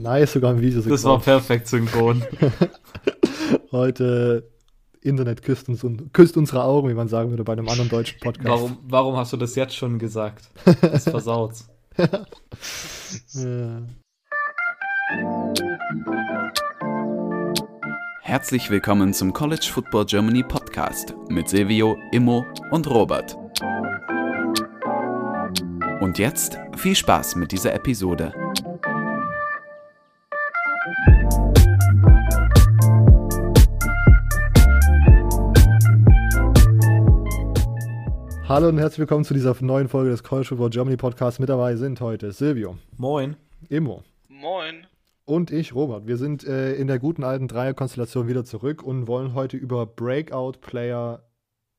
Nice, sogar ein Video. Das war perfekt synchron. Heute Internet küsst, uns, küsst unsere Augen, wie man sagen würde bei einem anderen deutschen Podcast. Warum, warum hast du das jetzt schon gesagt? Das versaut's. ja. Herzlich willkommen zum College Football Germany Podcast mit Silvio, Immo und Robert. Und jetzt viel Spaß mit dieser Episode. Hallo und herzlich willkommen zu dieser neuen Folge des College Football Germany Podcasts. Mit dabei sind heute Silvio. Moin. Immo. Moin. Und ich, Robert. Wir sind äh, in der guten alten Dreierkonstellation wieder zurück und wollen heute über Breakout-Player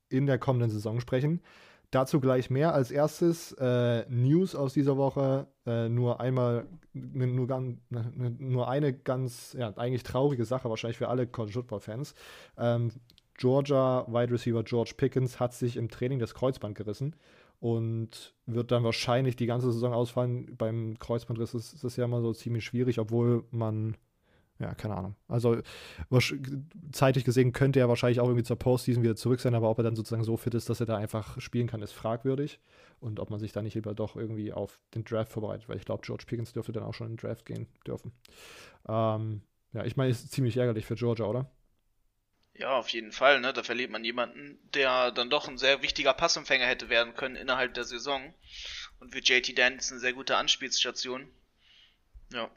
in der kommenden Saison sprechen. Dazu gleich mehr. Als erstes äh, News aus dieser Woche. Äh, nur einmal, nur, nur eine ganz, ja, eigentlich traurige Sache, wahrscheinlich für alle College Football-Fans. Ähm, Georgia Wide Receiver George Pickens hat sich im Training das Kreuzband gerissen und wird dann wahrscheinlich die ganze Saison ausfallen. Beim Kreuzbandriss ist das ja immer so ziemlich schwierig, obwohl man, ja, keine Ahnung. Also zeitlich gesehen könnte er wahrscheinlich auch irgendwie zur Postseason wieder zurück sein, aber ob er dann sozusagen so fit ist, dass er da einfach spielen kann, ist fragwürdig. Und ob man sich da nicht lieber doch irgendwie auf den Draft vorbereitet, weil ich glaube, George Pickens dürfte dann auch schon in den Draft gehen dürfen. Ähm, ja, ich meine, ist ziemlich ärgerlich für Georgia, oder? Ja, auf jeden Fall. Ne? Da verliert man jemanden, der dann doch ein sehr wichtiger Passempfänger hätte werden können innerhalb der Saison. Und für JT Daniels eine sehr gute Anspielstation. Ja.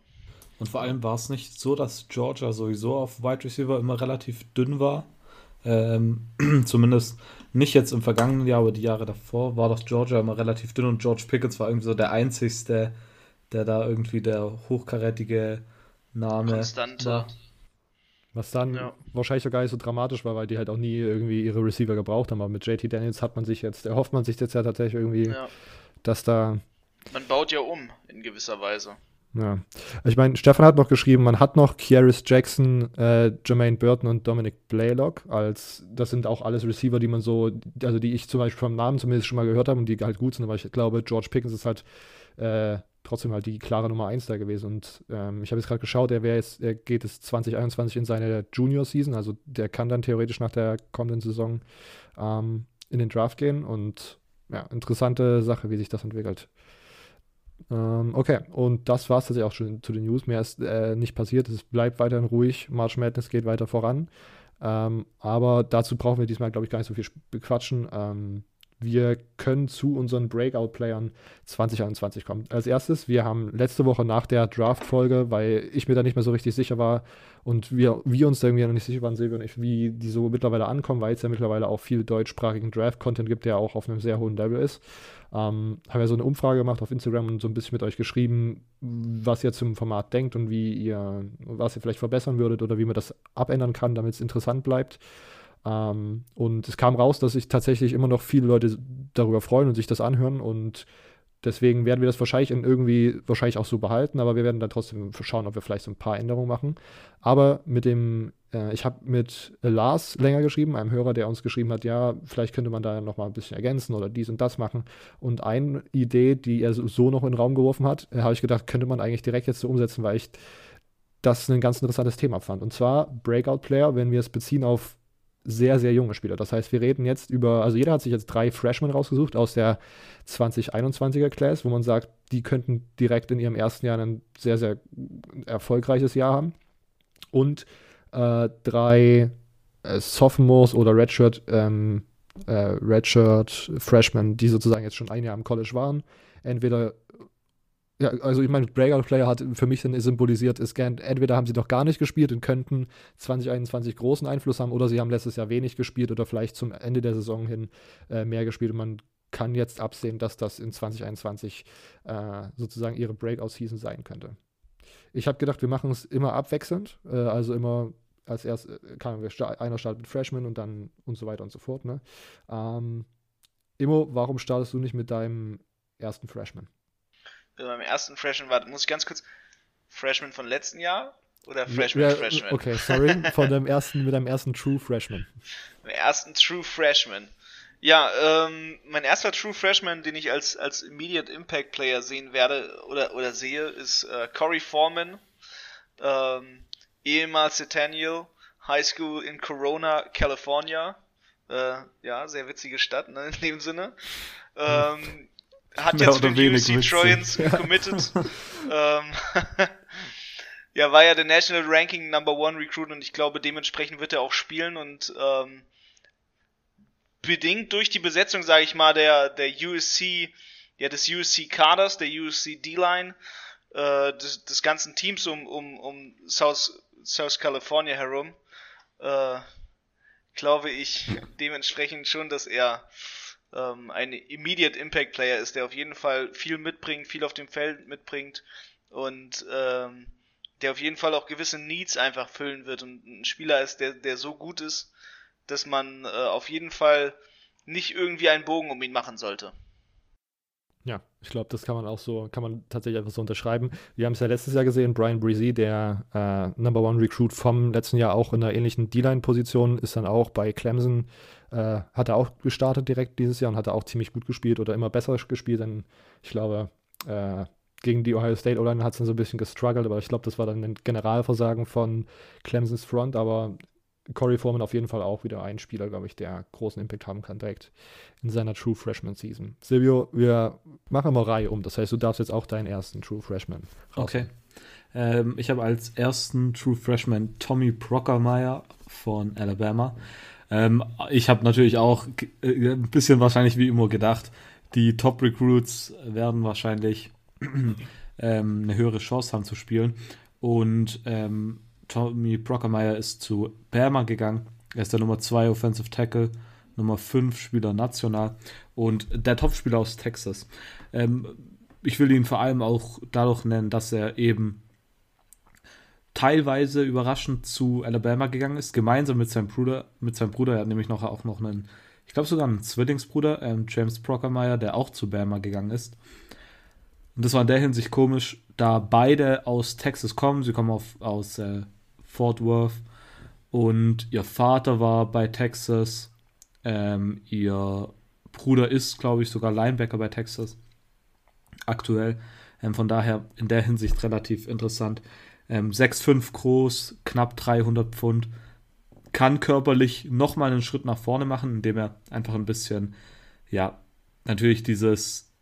Und vor allem war es nicht so, dass Georgia sowieso auf Wide Receiver immer relativ dünn war. Ähm, zumindest nicht jetzt im vergangenen Jahr, aber die Jahre davor war doch Georgia immer relativ dünn und George Pickens war irgendwie so der einzigste, der da irgendwie der hochkarätige Name Konstante. war. Was dann ja. wahrscheinlich auch gar nicht so dramatisch war, weil die halt auch nie irgendwie ihre Receiver gebraucht haben. Aber mit JT Daniels hat man sich jetzt, erhofft man sich jetzt ja tatsächlich irgendwie, ja. dass da. Man baut ja um, in gewisser Weise. Ja. Also ich meine, Stefan hat noch geschrieben, man hat noch Kieris Jackson, äh, Jermaine Burton und Dominic Blaylock als, das sind auch alles Receiver, die man so, also die ich zum Beispiel vom Namen zumindest schon mal gehört habe und die halt gut sind, aber ich glaube, George Pickens ist halt äh, trotzdem halt die klare Nummer 1 da gewesen. Und ähm, ich habe jetzt gerade geschaut, er jetzt, er geht es 2021 in seine Junior-Season, also der kann dann theoretisch nach der kommenden Saison ähm, in den Draft gehen. Und ja, interessante Sache, wie sich das entwickelt. Ähm, okay, und das war es tatsächlich auch schon zu den News. Mehr ist äh, nicht passiert. Es bleibt weiterhin ruhig. March Madness geht weiter voran. Ähm, aber dazu brauchen wir diesmal, glaube ich, gar nicht so viel bequatschen. Wir können zu unseren Breakout-Playern 2021 kommen. Als erstes, wir haben letzte Woche nach der Draft-Folge, weil ich mir da nicht mehr so richtig sicher war und wir, wir uns da irgendwie noch nicht sicher waren, Silvio und ich, wie die so mittlerweile ankommen, weil es ja mittlerweile auch viel deutschsprachigen Draft-Content gibt, der auch auf einem sehr hohen Level ist. Ähm, haben wir so eine Umfrage gemacht auf Instagram und so ein bisschen mit euch geschrieben, was ihr zum Format denkt und wie ihr, was ihr vielleicht verbessern würdet oder wie man das abändern kann, damit es interessant bleibt. Ähm, und es kam raus, dass sich tatsächlich immer noch viele Leute darüber freuen und sich das anhören. Und deswegen werden wir das wahrscheinlich in irgendwie wahrscheinlich auch so behalten, aber wir werden dann trotzdem schauen, ob wir vielleicht so ein paar Änderungen machen. Aber mit dem, äh, ich habe mit Lars länger geschrieben, einem Hörer, der uns geschrieben hat, ja, vielleicht könnte man da nochmal ein bisschen ergänzen oder dies und das machen. Und eine Idee, die er so noch in den Raum geworfen hat, äh, habe ich gedacht, könnte man eigentlich direkt jetzt so umsetzen, weil ich das ein ganz interessantes Thema fand. Und zwar Breakout Player, wenn wir es beziehen auf sehr, sehr junge Spieler. Das heißt, wir reden jetzt über, also jeder hat sich jetzt drei Freshmen rausgesucht aus der 2021er Class, wo man sagt, die könnten direkt in ihrem ersten Jahr ein sehr, sehr erfolgreiches Jahr haben. Und äh, drei äh, Sophomores oder Redshirt, ähm, äh, Redshirt Freshmen, die sozusagen jetzt schon ein Jahr im College waren. Entweder ja, also ich meine, Breakout Player hat für mich dann symbolisiert, ist entweder haben sie doch gar nicht gespielt und könnten 2021 großen Einfluss haben oder sie haben letztes Jahr wenig gespielt oder vielleicht zum Ende der Saison hin äh, mehr gespielt und man kann jetzt absehen, dass das in 2021 äh, sozusagen ihre Breakout-Season sein könnte. Ich habe gedacht, wir machen es immer abwechselnd, äh, also immer als erst äh, kann wir einer startet mit Freshman und dann und so weiter und so fort. Ne? Ähm, Immo, warum startest du nicht mit deinem ersten Freshman? Also beim ersten Freshman war, muss ich ganz kurz, Freshman von letzten Jahr oder Freshman ja, Freshman? Okay, sorry, von deinem ersten, mit deinem ersten True Freshman. Dem ersten True Freshman. Ja, ähm, mein erster True Freshman, den ich als, als Immediate Impact Player sehen werde oder, oder sehe, ist äh, Corey Foreman Ähm, ehemals Centennial High School in Corona, California. Äh, ja, sehr witzige Stadt, ne, in dem Sinne. Ähm, hat jetzt für die UC Trojans committed. ähm, ja, war ja der National Ranking Number One Recruit und ich glaube, dementsprechend wird er auch spielen und ähm, bedingt durch die Besetzung, sage ich mal, der, der USC, ja, des USC Kaders, der USC D-Line, äh, des, des ganzen Teams um, um, um South, South California herum, äh, glaube ich dementsprechend schon, dass er ähm, ein Immediate Impact Player ist, der auf jeden Fall viel mitbringt, viel auf dem Feld mitbringt und ähm, der auf jeden Fall auch gewisse Needs einfach füllen wird und ein Spieler ist, der, der so gut ist, dass man äh, auf jeden Fall nicht irgendwie einen Bogen um ihn machen sollte. Ja, ich glaube, das kann man auch so, kann man tatsächlich einfach so unterschreiben. Wir haben es ja letztes Jahr gesehen, Brian Breezy, der äh, Number One Recruit vom letzten Jahr auch in einer ähnlichen D-Line-Position, ist dann auch bei Clemson, äh, hat er auch gestartet direkt dieses Jahr und hat er auch ziemlich gut gespielt oder immer besser gespielt, denn ich glaube, äh, gegen die Ohio State O-Line hat es dann so ein bisschen gestruggelt, aber ich glaube, das war dann ein Generalversagen von Clemsons Front, aber Corey Foreman auf jeden Fall auch wieder ein Spieler, glaube ich, der großen Impact haben kann, direkt in seiner True Freshman Season. Silvio, wir machen mal Reihe um. Das heißt, du darfst jetzt auch deinen ersten True Freshman raus. Okay. Ähm, ich habe als ersten True Freshman Tommy Brockermeyer von Alabama. Ähm, ich habe natürlich auch äh, ein bisschen wahrscheinlich wie immer gedacht, die Top Recruits werden wahrscheinlich ähm, eine höhere Chance haben zu spielen. Und ähm, Tommy Brockermeyer ist zu Bama gegangen. Er ist der Nummer 2 Offensive Tackle, Nummer 5 Spieler national und der Topspieler aus Texas. Ähm, ich will ihn vor allem auch dadurch nennen, dass er eben teilweise überraschend zu Alabama gegangen ist, gemeinsam mit seinem Bruder. Mit seinem Bruder, er hat nämlich noch, auch noch einen, ich glaube sogar einen Zwillingsbruder, ähm, James Brockermeyer, der auch zu Bama gegangen ist. Und das war in der Hinsicht komisch, da beide aus Texas kommen. Sie kommen auf, aus äh, Fort Worth. Und ihr Vater war bei Texas. Ähm, ihr Bruder ist, glaube ich, sogar Linebacker bei Texas. Aktuell. Ähm, von daher in der Hinsicht relativ interessant. Ähm, 6'5 groß, knapp 300 Pfund. Kann körperlich nochmal einen Schritt nach vorne machen, indem er einfach ein bisschen, ja, natürlich dieses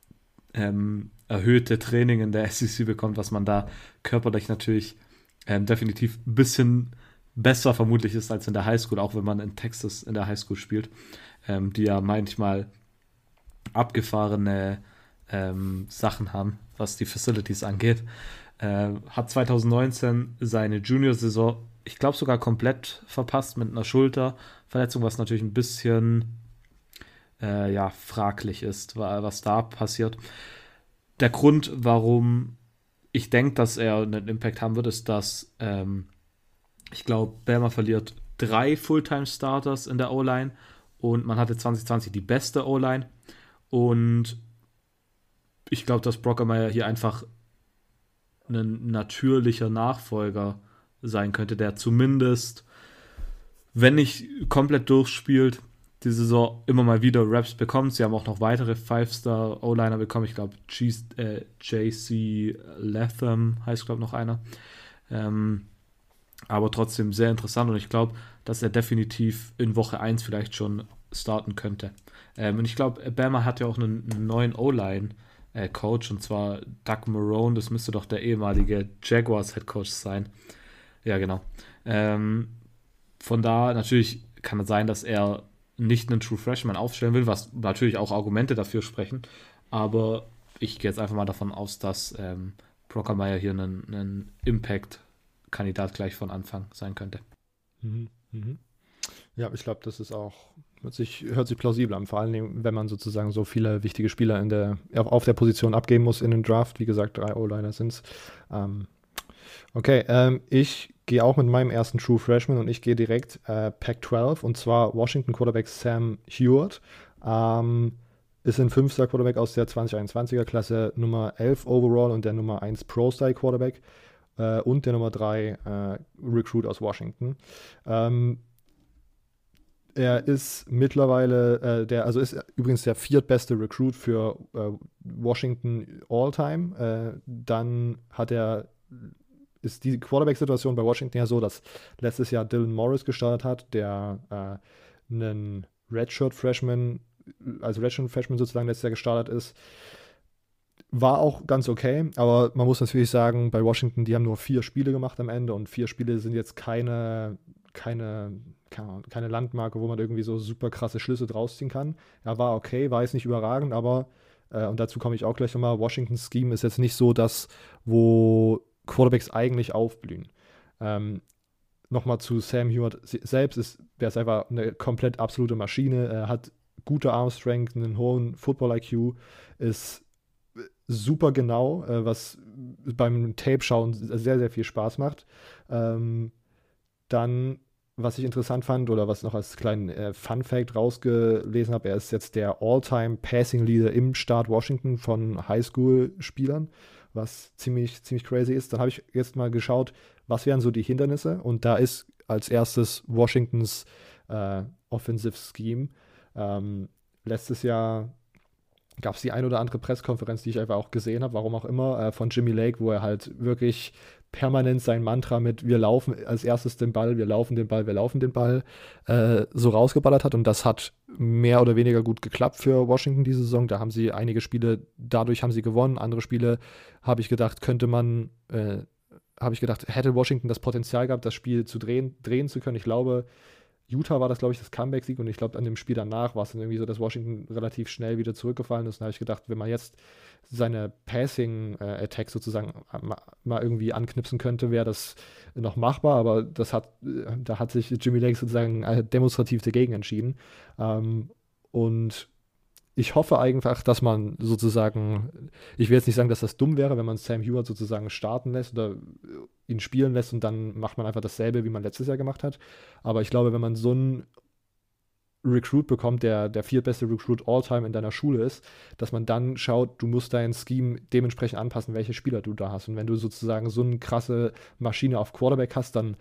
ähm, erhöhte Training in der SEC bekommt, was man da körperlich natürlich ähm, definitiv ein bisschen besser vermutlich ist als in der Highschool, auch wenn man in Texas in der Highschool spielt, ähm, die ja manchmal abgefahrene ähm, Sachen haben, was die Facilities angeht. Äh, hat 2019 seine Junior-Saison, ich glaube sogar komplett verpasst mit einer Schulterverletzung, was natürlich ein bisschen äh, ja, fraglich ist, was da passiert. Der Grund, warum ich denke, dass er einen Impact haben wird, ist, dass ähm, ich glaube, Bama verliert drei Fulltime-Starters in der O-Line und man hatte 2020 die beste O-Line. Und ich glaube, dass Brockermeyer hier einfach ein natürlicher Nachfolger sein könnte, der zumindest, wenn nicht komplett durchspielt, die Saison immer mal wieder Raps bekommt. Sie haben auch noch weitere Five-Star O-Liner bekommen. Ich glaube, äh, JC Latham heißt, glaube ich, noch einer. Ähm, aber trotzdem sehr interessant und ich glaube, dass er definitiv in Woche 1 vielleicht schon starten könnte. Ähm, und ich glaube, Bama hat ja auch einen, einen neuen O-Line-Coach und zwar Doug Marone. Das müsste doch der ehemalige Jaguars-Head-Coach sein. Ja, genau. Ähm, von da natürlich kann es sein, dass er nicht einen True Freshman aufstellen will, was natürlich auch Argumente dafür sprechen. Aber ich gehe jetzt einfach mal davon aus, dass ähm, Brockermeier hier ein, ein Impact-Kandidat gleich von Anfang sein könnte. Mhm, mhm. Ja, ich glaube, das ist auch, hört sich, hört sich plausibel an, vor allem, wenn man sozusagen so viele wichtige Spieler in der, auf der Position abgeben muss in den Draft. Wie gesagt, drei O-Liner sind es. Ähm, okay, ähm, ich gehe auch mit meinem ersten True Freshman und ich gehe direkt äh, Pac-12 und zwar Washington Quarterback Sam Hewitt. Ähm, ist ein fünfter Quarterback aus der 2021er Klasse, Nummer 11 overall und der Nummer 1 Pro-Style Quarterback äh, und der Nummer 3 äh, Recruit aus Washington. Ähm, er ist mittlerweile, äh, der, also ist übrigens der viertbeste Recruit für äh, Washington All-Time. Äh, dann hat er ist die Quarterback-Situation bei Washington ja so, dass letztes Jahr Dylan Morris gestartet hat, der äh, einen Redshirt-Freshman, also Redshirt-Freshman sozusagen letztes Jahr gestartet ist. War auch ganz okay, aber man muss natürlich sagen, bei Washington, die haben nur vier Spiele gemacht am Ende und vier Spiele sind jetzt keine, keine, keine Landmarke, wo man irgendwie so super krasse Schlüsse draus ziehen kann. Er war okay, war jetzt nicht überragend, aber, äh, und dazu komme ich auch gleich nochmal, Washingtons Scheme ist jetzt nicht so das, wo Quarterbacks eigentlich aufblühen. Ähm, Nochmal zu Sam Hewitt selbst, ist, der ist einfach eine komplett absolute Maschine. Er hat gute Armstrength, einen hohen Football-IQ, ist super genau, äh, was beim Tape-Schauen sehr, sehr viel Spaß macht. Ähm, dann, was ich interessant fand oder was noch als kleinen äh, Fun-Fact rausgelesen habe, er ist jetzt der All-Time Passing Leader im Staat Washington von Highschool-Spielern was ziemlich, ziemlich crazy ist. Dann habe ich jetzt mal geschaut, was wären so die Hindernisse. Und da ist als erstes Washingtons äh, Offensive Scheme. Ähm, letztes Jahr gab es die ein oder andere Pressekonferenz, die ich einfach auch gesehen habe, warum auch immer, äh, von Jimmy Lake, wo er halt wirklich permanent sein Mantra mit wir laufen als erstes den Ball, wir laufen den Ball, wir laufen den Ball äh, so rausgeballert hat und das hat mehr oder weniger gut geklappt für Washington diese Saison. Da haben sie einige Spiele, dadurch haben sie gewonnen, andere Spiele habe ich gedacht, könnte man, äh, habe ich gedacht, hätte Washington das Potenzial gehabt, das Spiel zu drehen, drehen zu können. Ich glaube, Utah war das, glaube ich, das Comeback-Sieg und ich glaube, an dem Spiel danach war es dann irgendwie so, dass Washington relativ schnell wieder zurückgefallen ist. Und da habe ich gedacht, wenn man jetzt seine Passing-Attack sozusagen mal irgendwie anknipsen könnte, wäre das noch machbar, aber das hat, da hat sich Jimmy Lake sozusagen äh, demonstrativ dagegen entschieden. Ähm, und ich hoffe einfach, dass man sozusagen, ich will jetzt nicht sagen, dass das dumm wäre, wenn man Sam Hewitt sozusagen starten lässt oder ihn spielen lässt und dann macht man einfach dasselbe, wie man letztes Jahr gemacht hat. Aber ich glaube, wenn man so einen Recruit bekommt, der der viertbeste Recruit all-time in deiner Schule ist, dass man dann schaut, du musst dein Scheme dementsprechend anpassen, welche Spieler du da hast. Und wenn du sozusagen so eine krasse Maschine auf Quarterback hast, dann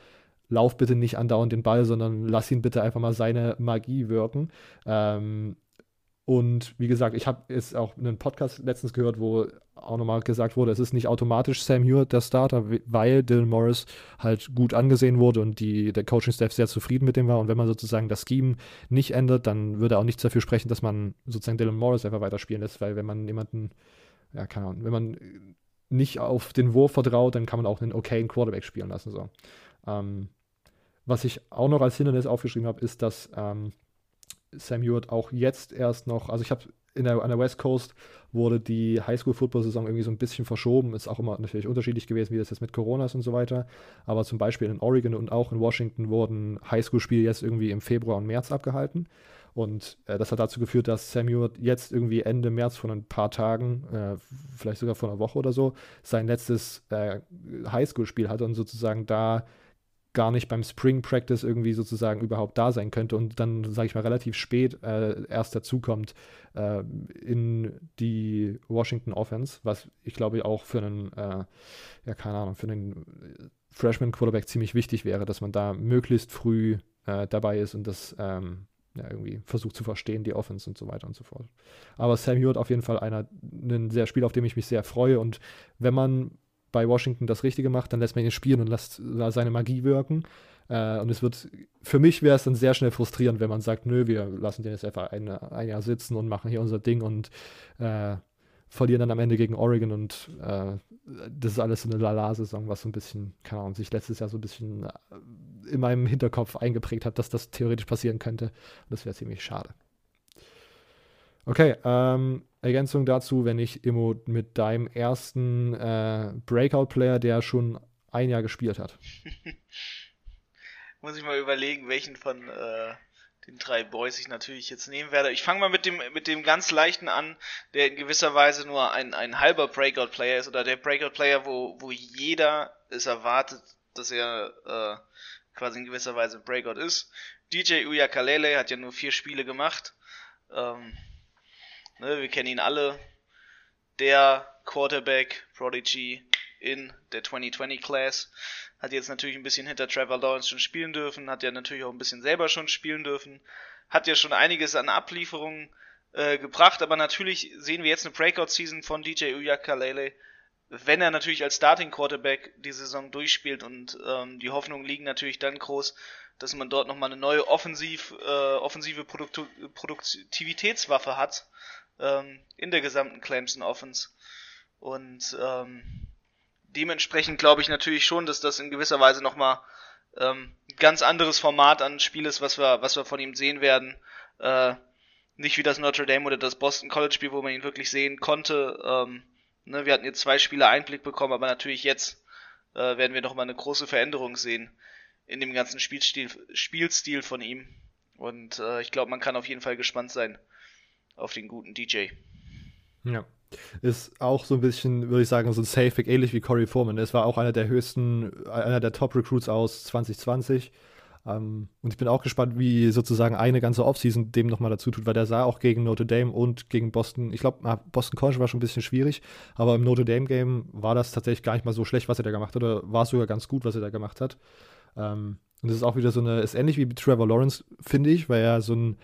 lauf bitte nicht andauernd den Ball, sondern lass ihn bitte einfach mal seine Magie wirken. Ähm, und wie gesagt, ich habe jetzt auch einen Podcast letztens gehört, wo auch nochmal gesagt wurde, es ist nicht automatisch Sam Hewitt der Starter, weil Dylan Morris halt gut angesehen wurde und die, der Coaching-Staff sehr zufrieden mit dem war. Und wenn man sozusagen das Scheme nicht ändert, dann würde auch nichts dafür sprechen, dass man sozusagen Dylan Morris einfach weiterspielen lässt, weil wenn man jemanden, ja, keine Ahnung, wenn man nicht auf den Wurf vertraut, dann kann man auch einen okayen Quarterback spielen lassen. So. Ähm, was ich auch noch als Hindernis aufgeschrieben habe, ist, dass ähm, Sam Hewitt auch jetzt erst noch, also ich habe in der, an der West Coast wurde die Highschool-Football-Saison irgendwie so ein bisschen verschoben. Ist auch immer natürlich unterschiedlich gewesen, wie das jetzt mit Corona ist und so weiter. Aber zum Beispiel in Oregon und auch in Washington wurden Highschool-Spiele jetzt irgendwie im Februar und März abgehalten. Und äh, das hat dazu geführt, dass Sam Hewitt jetzt irgendwie Ende März von ein paar Tagen, äh, vielleicht sogar vor einer Woche oder so, sein letztes äh, Highschool-Spiel hatte und sozusagen da gar nicht beim Spring Practice irgendwie sozusagen überhaupt da sein könnte und dann, sage ich mal, relativ spät äh, erst dazukommt äh, in die Washington Offense, was ich glaube auch für einen, äh, ja, keine Ahnung, für einen Freshman Quarterback ziemlich wichtig wäre, dass man da möglichst früh äh, dabei ist und das ähm, ja, irgendwie versucht zu verstehen, die Offense und so weiter und so fort. Aber Sam Hewitt auf jeden Fall einer, ein sehr Spiel, auf dem ich mich sehr freue und wenn man bei Washington das Richtige macht, dann lässt man ihn spielen und lässt seine Magie wirken. Äh, und es wird, für mich wäre es dann sehr schnell frustrierend, wenn man sagt, nö, wir lassen den jetzt einfach ein, ein Jahr sitzen und machen hier unser Ding und äh, verlieren dann am Ende gegen Oregon und äh, das ist alles so eine Lala-Saison, was so ein bisschen, keine Ahnung, sich letztes Jahr so ein bisschen äh, in meinem Hinterkopf eingeprägt hat, dass das theoretisch passieren könnte. Und das wäre ziemlich schade. Okay, ähm, Ergänzung dazu, wenn ich Immo mit deinem ersten äh, Breakout-Player, der schon ein Jahr gespielt hat. Muss ich mal überlegen, welchen von äh, den drei Boys ich natürlich jetzt nehmen werde. Ich fange mal mit dem, mit dem ganz leichten an, der in gewisser Weise nur ein, ein halber Breakout-Player ist oder der Breakout-Player, wo, wo jeder es erwartet, dass er äh, quasi in gewisser Weise Breakout ist. DJ Uyakalele hat ja nur vier Spiele gemacht. Ähm, Ne, wir kennen ihn alle. Der Quarterback Prodigy in der 2020 Class. Hat jetzt natürlich ein bisschen hinter Trevor Lawrence schon spielen dürfen, hat ja natürlich auch ein bisschen selber schon spielen dürfen, hat ja schon einiges an Ablieferungen äh, gebracht, aber natürlich sehen wir jetzt eine Breakout-Season von DJ Uyakalele, wenn er natürlich als Starting Quarterback die Saison durchspielt und ähm, die Hoffnungen liegen natürlich dann groß, dass man dort nochmal eine neue offensiv, äh, offensive Produktu Produktivitätswaffe hat ähm, in der gesamten Clemson Offense. Und ähm, dementsprechend glaube ich natürlich schon, dass das in gewisser Weise nochmal ähm, ganz anderes Format an Spiel ist, was wir, was wir von ihm sehen werden. Äh, nicht wie das Notre Dame oder das Boston College Spiel, wo man ihn wirklich sehen konnte. Ähm, ne, wir hatten jetzt zwei Spiele Einblick bekommen, aber natürlich jetzt äh, werden wir nochmal eine große Veränderung sehen in dem ganzen Spielstil, Spielstil von ihm. Und äh, ich glaube, man kann auf jeden Fall gespannt sein auf den guten DJ. Ja. Ist auch so ein bisschen, würde ich sagen, so ein Safe ähnlich wie Corey Foreman. Es war auch einer der höchsten, einer der Top-Recruits aus 2020. Ähm, und ich bin auch gespannt, wie sozusagen eine ganze Offseason dem nochmal dazu tut, weil der sah auch gegen Notre Dame und gegen Boston, ich glaube, Boston College war schon ein bisschen schwierig, aber im Notre Dame-Game war das tatsächlich gar nicht mal so schlecht, was er da gemacht hat, oder war es sogar ganz gut, was er da gemacht hat. Ähm, und das ist auch wieder so eine, ist ähnlich wie Trevor Lawrence, finde ich, weil er so ein,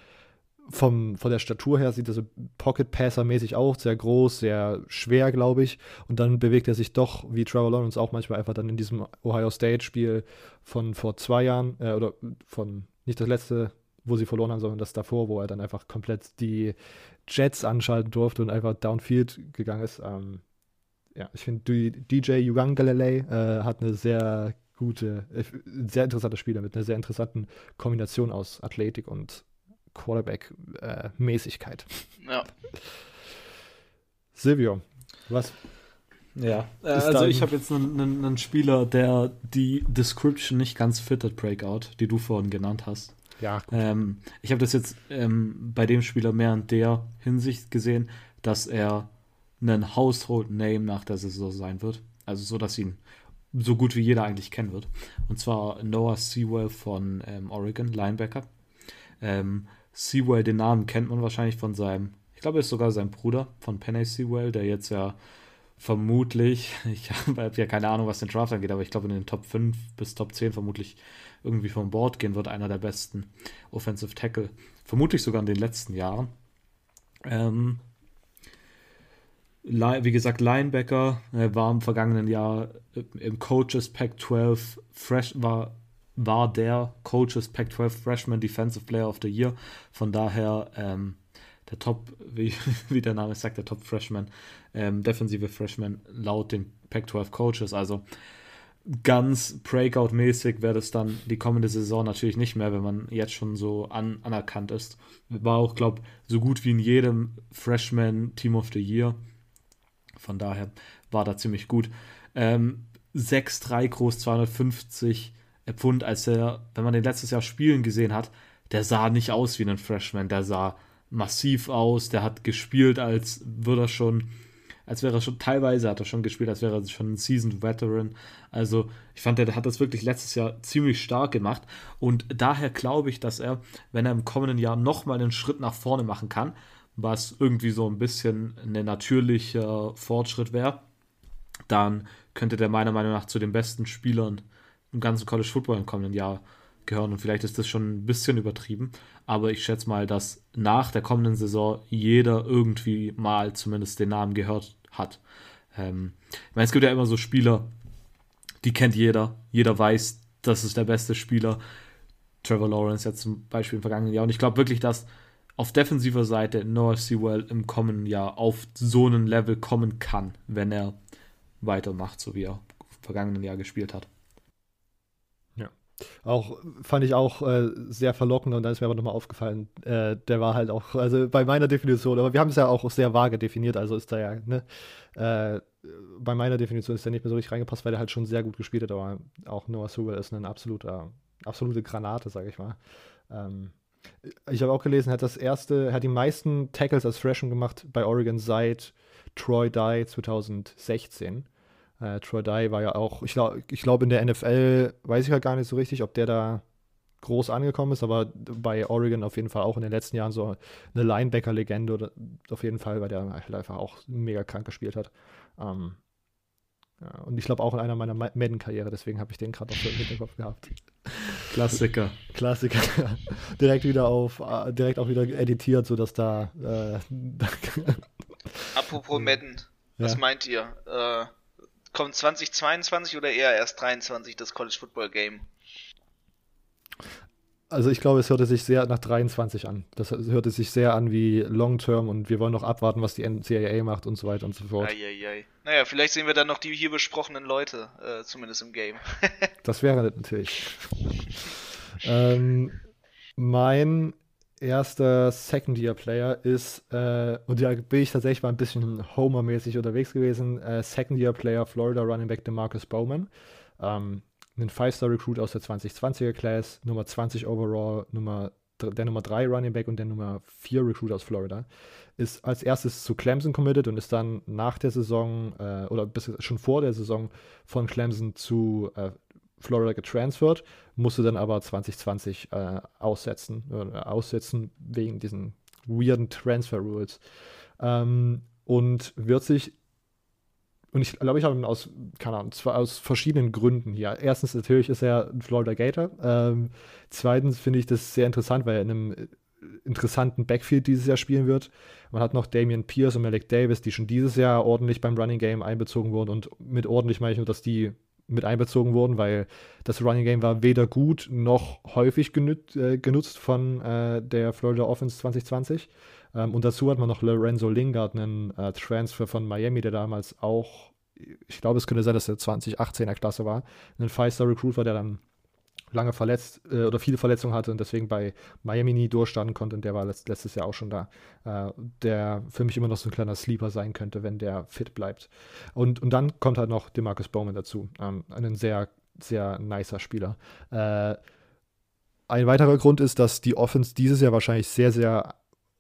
vom, von der Statur her sieht er so Pocket Passer mäßig auch, sehr groß, sehr schwer, glaube ich. Und dann bewegt er sich doch, wie Trevor Lawrence auch manchmal einfach dann in diesem Ohio State Spiel von vor zwei Jahren, äh, oder von nicht das letzte, wo sie verloren haben, sondern das davor, wo er dann einfach komplett die Jets anschalten durfte und einfach downfield gegangen ist. Ähm, ja, ich finde, DJ Ugangalele äh, hat eine sehr gute, äh, sehr interessanter Spieler mit einer sehr interessanten Kombination aus Athletik und Quarterback-Mäßigkeit. Äh, ja. Silvio, was? Ja, äh, also ich habe jetzt einen, einen, einen, Spieler, der die Description nicht ganz fittet, Breakout, die du vorhin genannt hast. Ja, ähm, ich habe das jetzt ähm, bei dem Spieler mehr in der Hinsicht gesehen, dass er ein Household Name nach der Saison sein wird. Also so, dass ihn so gut wie jeder eigentlich kennen wird. Und zwar Noah Sewell von ähm, Oregon, Linebacker. Ähm, Sewell, den Namen kennt man wahrscheinlich von seinem, ich glaube, er ist sogar sein Bruder von Penny Sewell, der jetzt ja vermutlich, ich habe ja keine Ahnung, was den Draft angeht, aber ich glaube in den Top 5 bis Top 10 vermutlich irgendwie vom Board gehen wird, einer der besten Offensive Tackle, vermutlich sogar in den letzten Jahren. Ähm, wie gesagt, Linebacker äh, war im vergangenen Jahr äh, im Coaches Pack 12 Fresh, war, war der Coaches Pack 12 Freshman Defensive Player of the Year. Von daher ähm, der Top, wie, wie der Name sagt, der Top Freshman, ähm, defensive Freshman laut den Pack 12 Coaches. Also ganz Breakout-mäßig wäre das dann die kommende Saison natürlich nicht mehr, wenn man jetzt schon so an, anerkannt ist. War auch, glaube so gut wie in jedem Freshman Team of the Year von daher war da ziemlich gut. Ähm, 6'3 groß, 250 Pfund, als er, wenn man den letztes Jahr spielen gesehen hat, der sah nicht aus wie ein Freshman, der sah massiv aus, der hat gespielt, als würde er schon, als wäre er schon, teilweise hat er schon gespielt, als wäre er schon ein Seasoned Veteran. Also ich fand, der hat das wirklich letztes Jahr ziemlich stark gemacht. Und daher glaube ich, dass er, wenn er im kommenden Jahr nochmal einen Schritt nach vorne machen kann, was irgendwie so ein bisschen ein natürlicher Fortschritt wäre, dann könnte der meiner Meinung nach zu den besten Spielern im ganzen College Football im kommenden Jahr gehören. Und vielleicht ist das schon ein bisschen übertrieben, aber ich schätze mal, dass nach der kommenden Saison jeder irgendwie mal zumindest den Namen gehört hat. Ähm, ich meine, es gibt ja immer so Spieler, die kennt jeder. Jeder weiß, das ist der beste Spieler. Trevor Lawrence jetzt zum Beispiel im vergangenen Jahr. Und ich glaube wirklich, dass auf defensiver Seite Noah Sewell im kommenden Jahr auf so einen Level kommen kann, wenn er weitermacht, so wie er im vergangenen Jahr gespielt hat. Auch fand ich auch äh, sehr verlockend und dann ist mir aber nochmal aufgefallen, äh, der war halt auch, also bei meiner Definition, aber wir haben es ja auch sehr vage definiert, also ist da ja, ne, äh, bei meiner Definition ist der nicht mehr so richtig reingepasst, weil der halt schon sehr gut gespielt hat, aber auch Noah Sewell ist ein absoluter, absolute Granate, sage ich mal. Ähm, ich habe auch gelesen, hat das erste, hat die meisten Tackles als Freshman gemacht bei Oregon seit Troy Dye 2016. Äh, Troy Dye war ja auch, ich glaube, ich glaub in der NFL, weiß ich ja halt gar nicht so richtig, ob der da groß angekommen ist, aber bei Oregon auf jeden Fall auch in den letzten Jahren so eine Linebacker-Legende auf jeden Fall, weil der halt einfach auch mega krank gespielt hat. Ähm, ja, und ich glaube auch in einer meiner Madden-Karriere, deswegen habe ich den gerade noch so im Hinterkopf gehabt. Klassiker. Klassiker. direkt wieder auf, äh, direkt auch wieder editiert, sodass da. Äh, Apropos Madden, was ja. meint ihr? Äh, kommt 2022 oder eher erst 23 das College Football Game? Also ich glaube, es hörte sich sehr nach 23 an. Das hörte sich sehr an wie Long Term und wir wollen noch abwarten, was die NCAA macht und so weiter und so fort. Eieiei. Naja, vielleicht sehen wir dann noch die hier besprochenen Leute, äh, zumindest im Game. das wäre natürlich. ähm, mein erster Second-Year-Player ist, äh, und da bin ich tatsächlich mal ein bisschen Homer-mäßig unterwegs gewesen, äh, Second-Year-Player Florida Running Back DeMarcus Bowman. Ähm, ein Five-Star-Recruit aus der 2020er-Class, Nummer 20 overall, Nummer, der Nummer 3 Running Back und der Nummer 4 Recruit aus Florida. Ist als erstes zu Clemson committed und ist dann nach der Saison äh, oder bis, schon vor der Saison von Clemson zu äh, Florida getransfert, musste dann aber 2020 äh, aussetzen, äh, aussetzen wegen diesen weirden Transfer Rules. Ähm, und wird sich, und ich glaube, ich habe ihn aus, keine Ahnung, zwar aus verschiedenen Gründen hier. Erstens, natürlich ist er ein Florida Gator. Ähm, zweitens finde ich das sehr interessant, weil er in einem äh, interessanten Backfield dieses Jahr spielen wird. Man hat noch Damian Pierce und Malik Davis, die schon dieses Jahr ordentlich beim Running Game einbezogen wurden. Und mit ordentlich meine ich nur, dass die mit einbezogen wurden, weil das Running Game war weder gut noch häufig genüt, äh, genutzt von äh, der Florida Offense 2020. Ähm, und dazu hat man noch Lorenzo Lingard, einen äh, Transfer von Miami, der damals auch, ich glaube, es könnte sein, dass er 2018er Klasse war, ein Five-Star-Recruit war, der dann lange verletzt äh, oder viele Verletzungen hatte und deswegen bei Miami nie durchstarten konnte und der war letzt, letztes Jahr auch schon da. Äh, der für mich immer noch so ein kleiner Sleeper sein könnte, wenn der fit bleibt. Und, und dann kommt halt noch Demarcus Bowman dazu. Ähm, ein sehr, sehr nicer Spieler. Äh, ein weiterer Grund ist, dass die Offense dieses Jahr wahrscheinlich sehr, sehr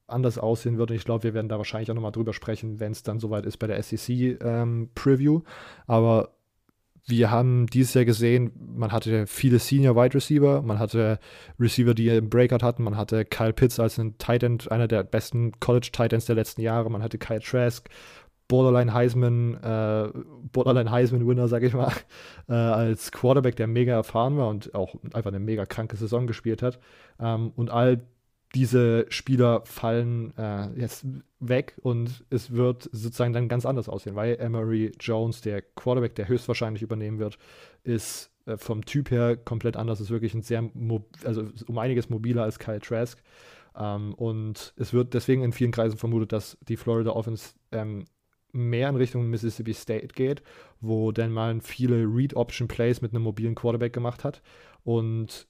anders aussehen wird. Und ich glaube, wir werden da wahrscheinlich auch nochmal drüber sprechen, wenn es dann soweit ist bei der SEC-Preview. Ähm, Aber wir haben dieses Jahr gesehen, man hatte viele Senior Wide Receiver, man hatte Receiver, die einen Breakout hatten, man hatte Kyle Pitts als ein Tight End, einer der besten College Tight Ends der letzten Jahre, man hatte Kyle Trask, Borderline Heisman, äh, Borderline Heisman Winner, sag ich mal, äh, als Quarterback, der mega erfahren war und auch einfach eine mega kranke Saison gespielt hat. Ähm, und all diese Spieler fallen äh, jetzt weg und es wird sozusagen dann ganz anders aussehen, weil Emery Jones, der Quarterback, der höchstwahrscheinlich übernehmen wird, ist äh, vom Typ her komplett anders, ist wirklich ein sehr, also um einiges mobiler als Kyle Trask. Ähm, und es wird deswegen in vielen Kreisen vermutet, dass die Florida Offense ähm, mehr in Richtung Mississippi State geht, wo Dan Mullen viele Read-Option-Plays mit einem mobilen Quarterback gemacht hat und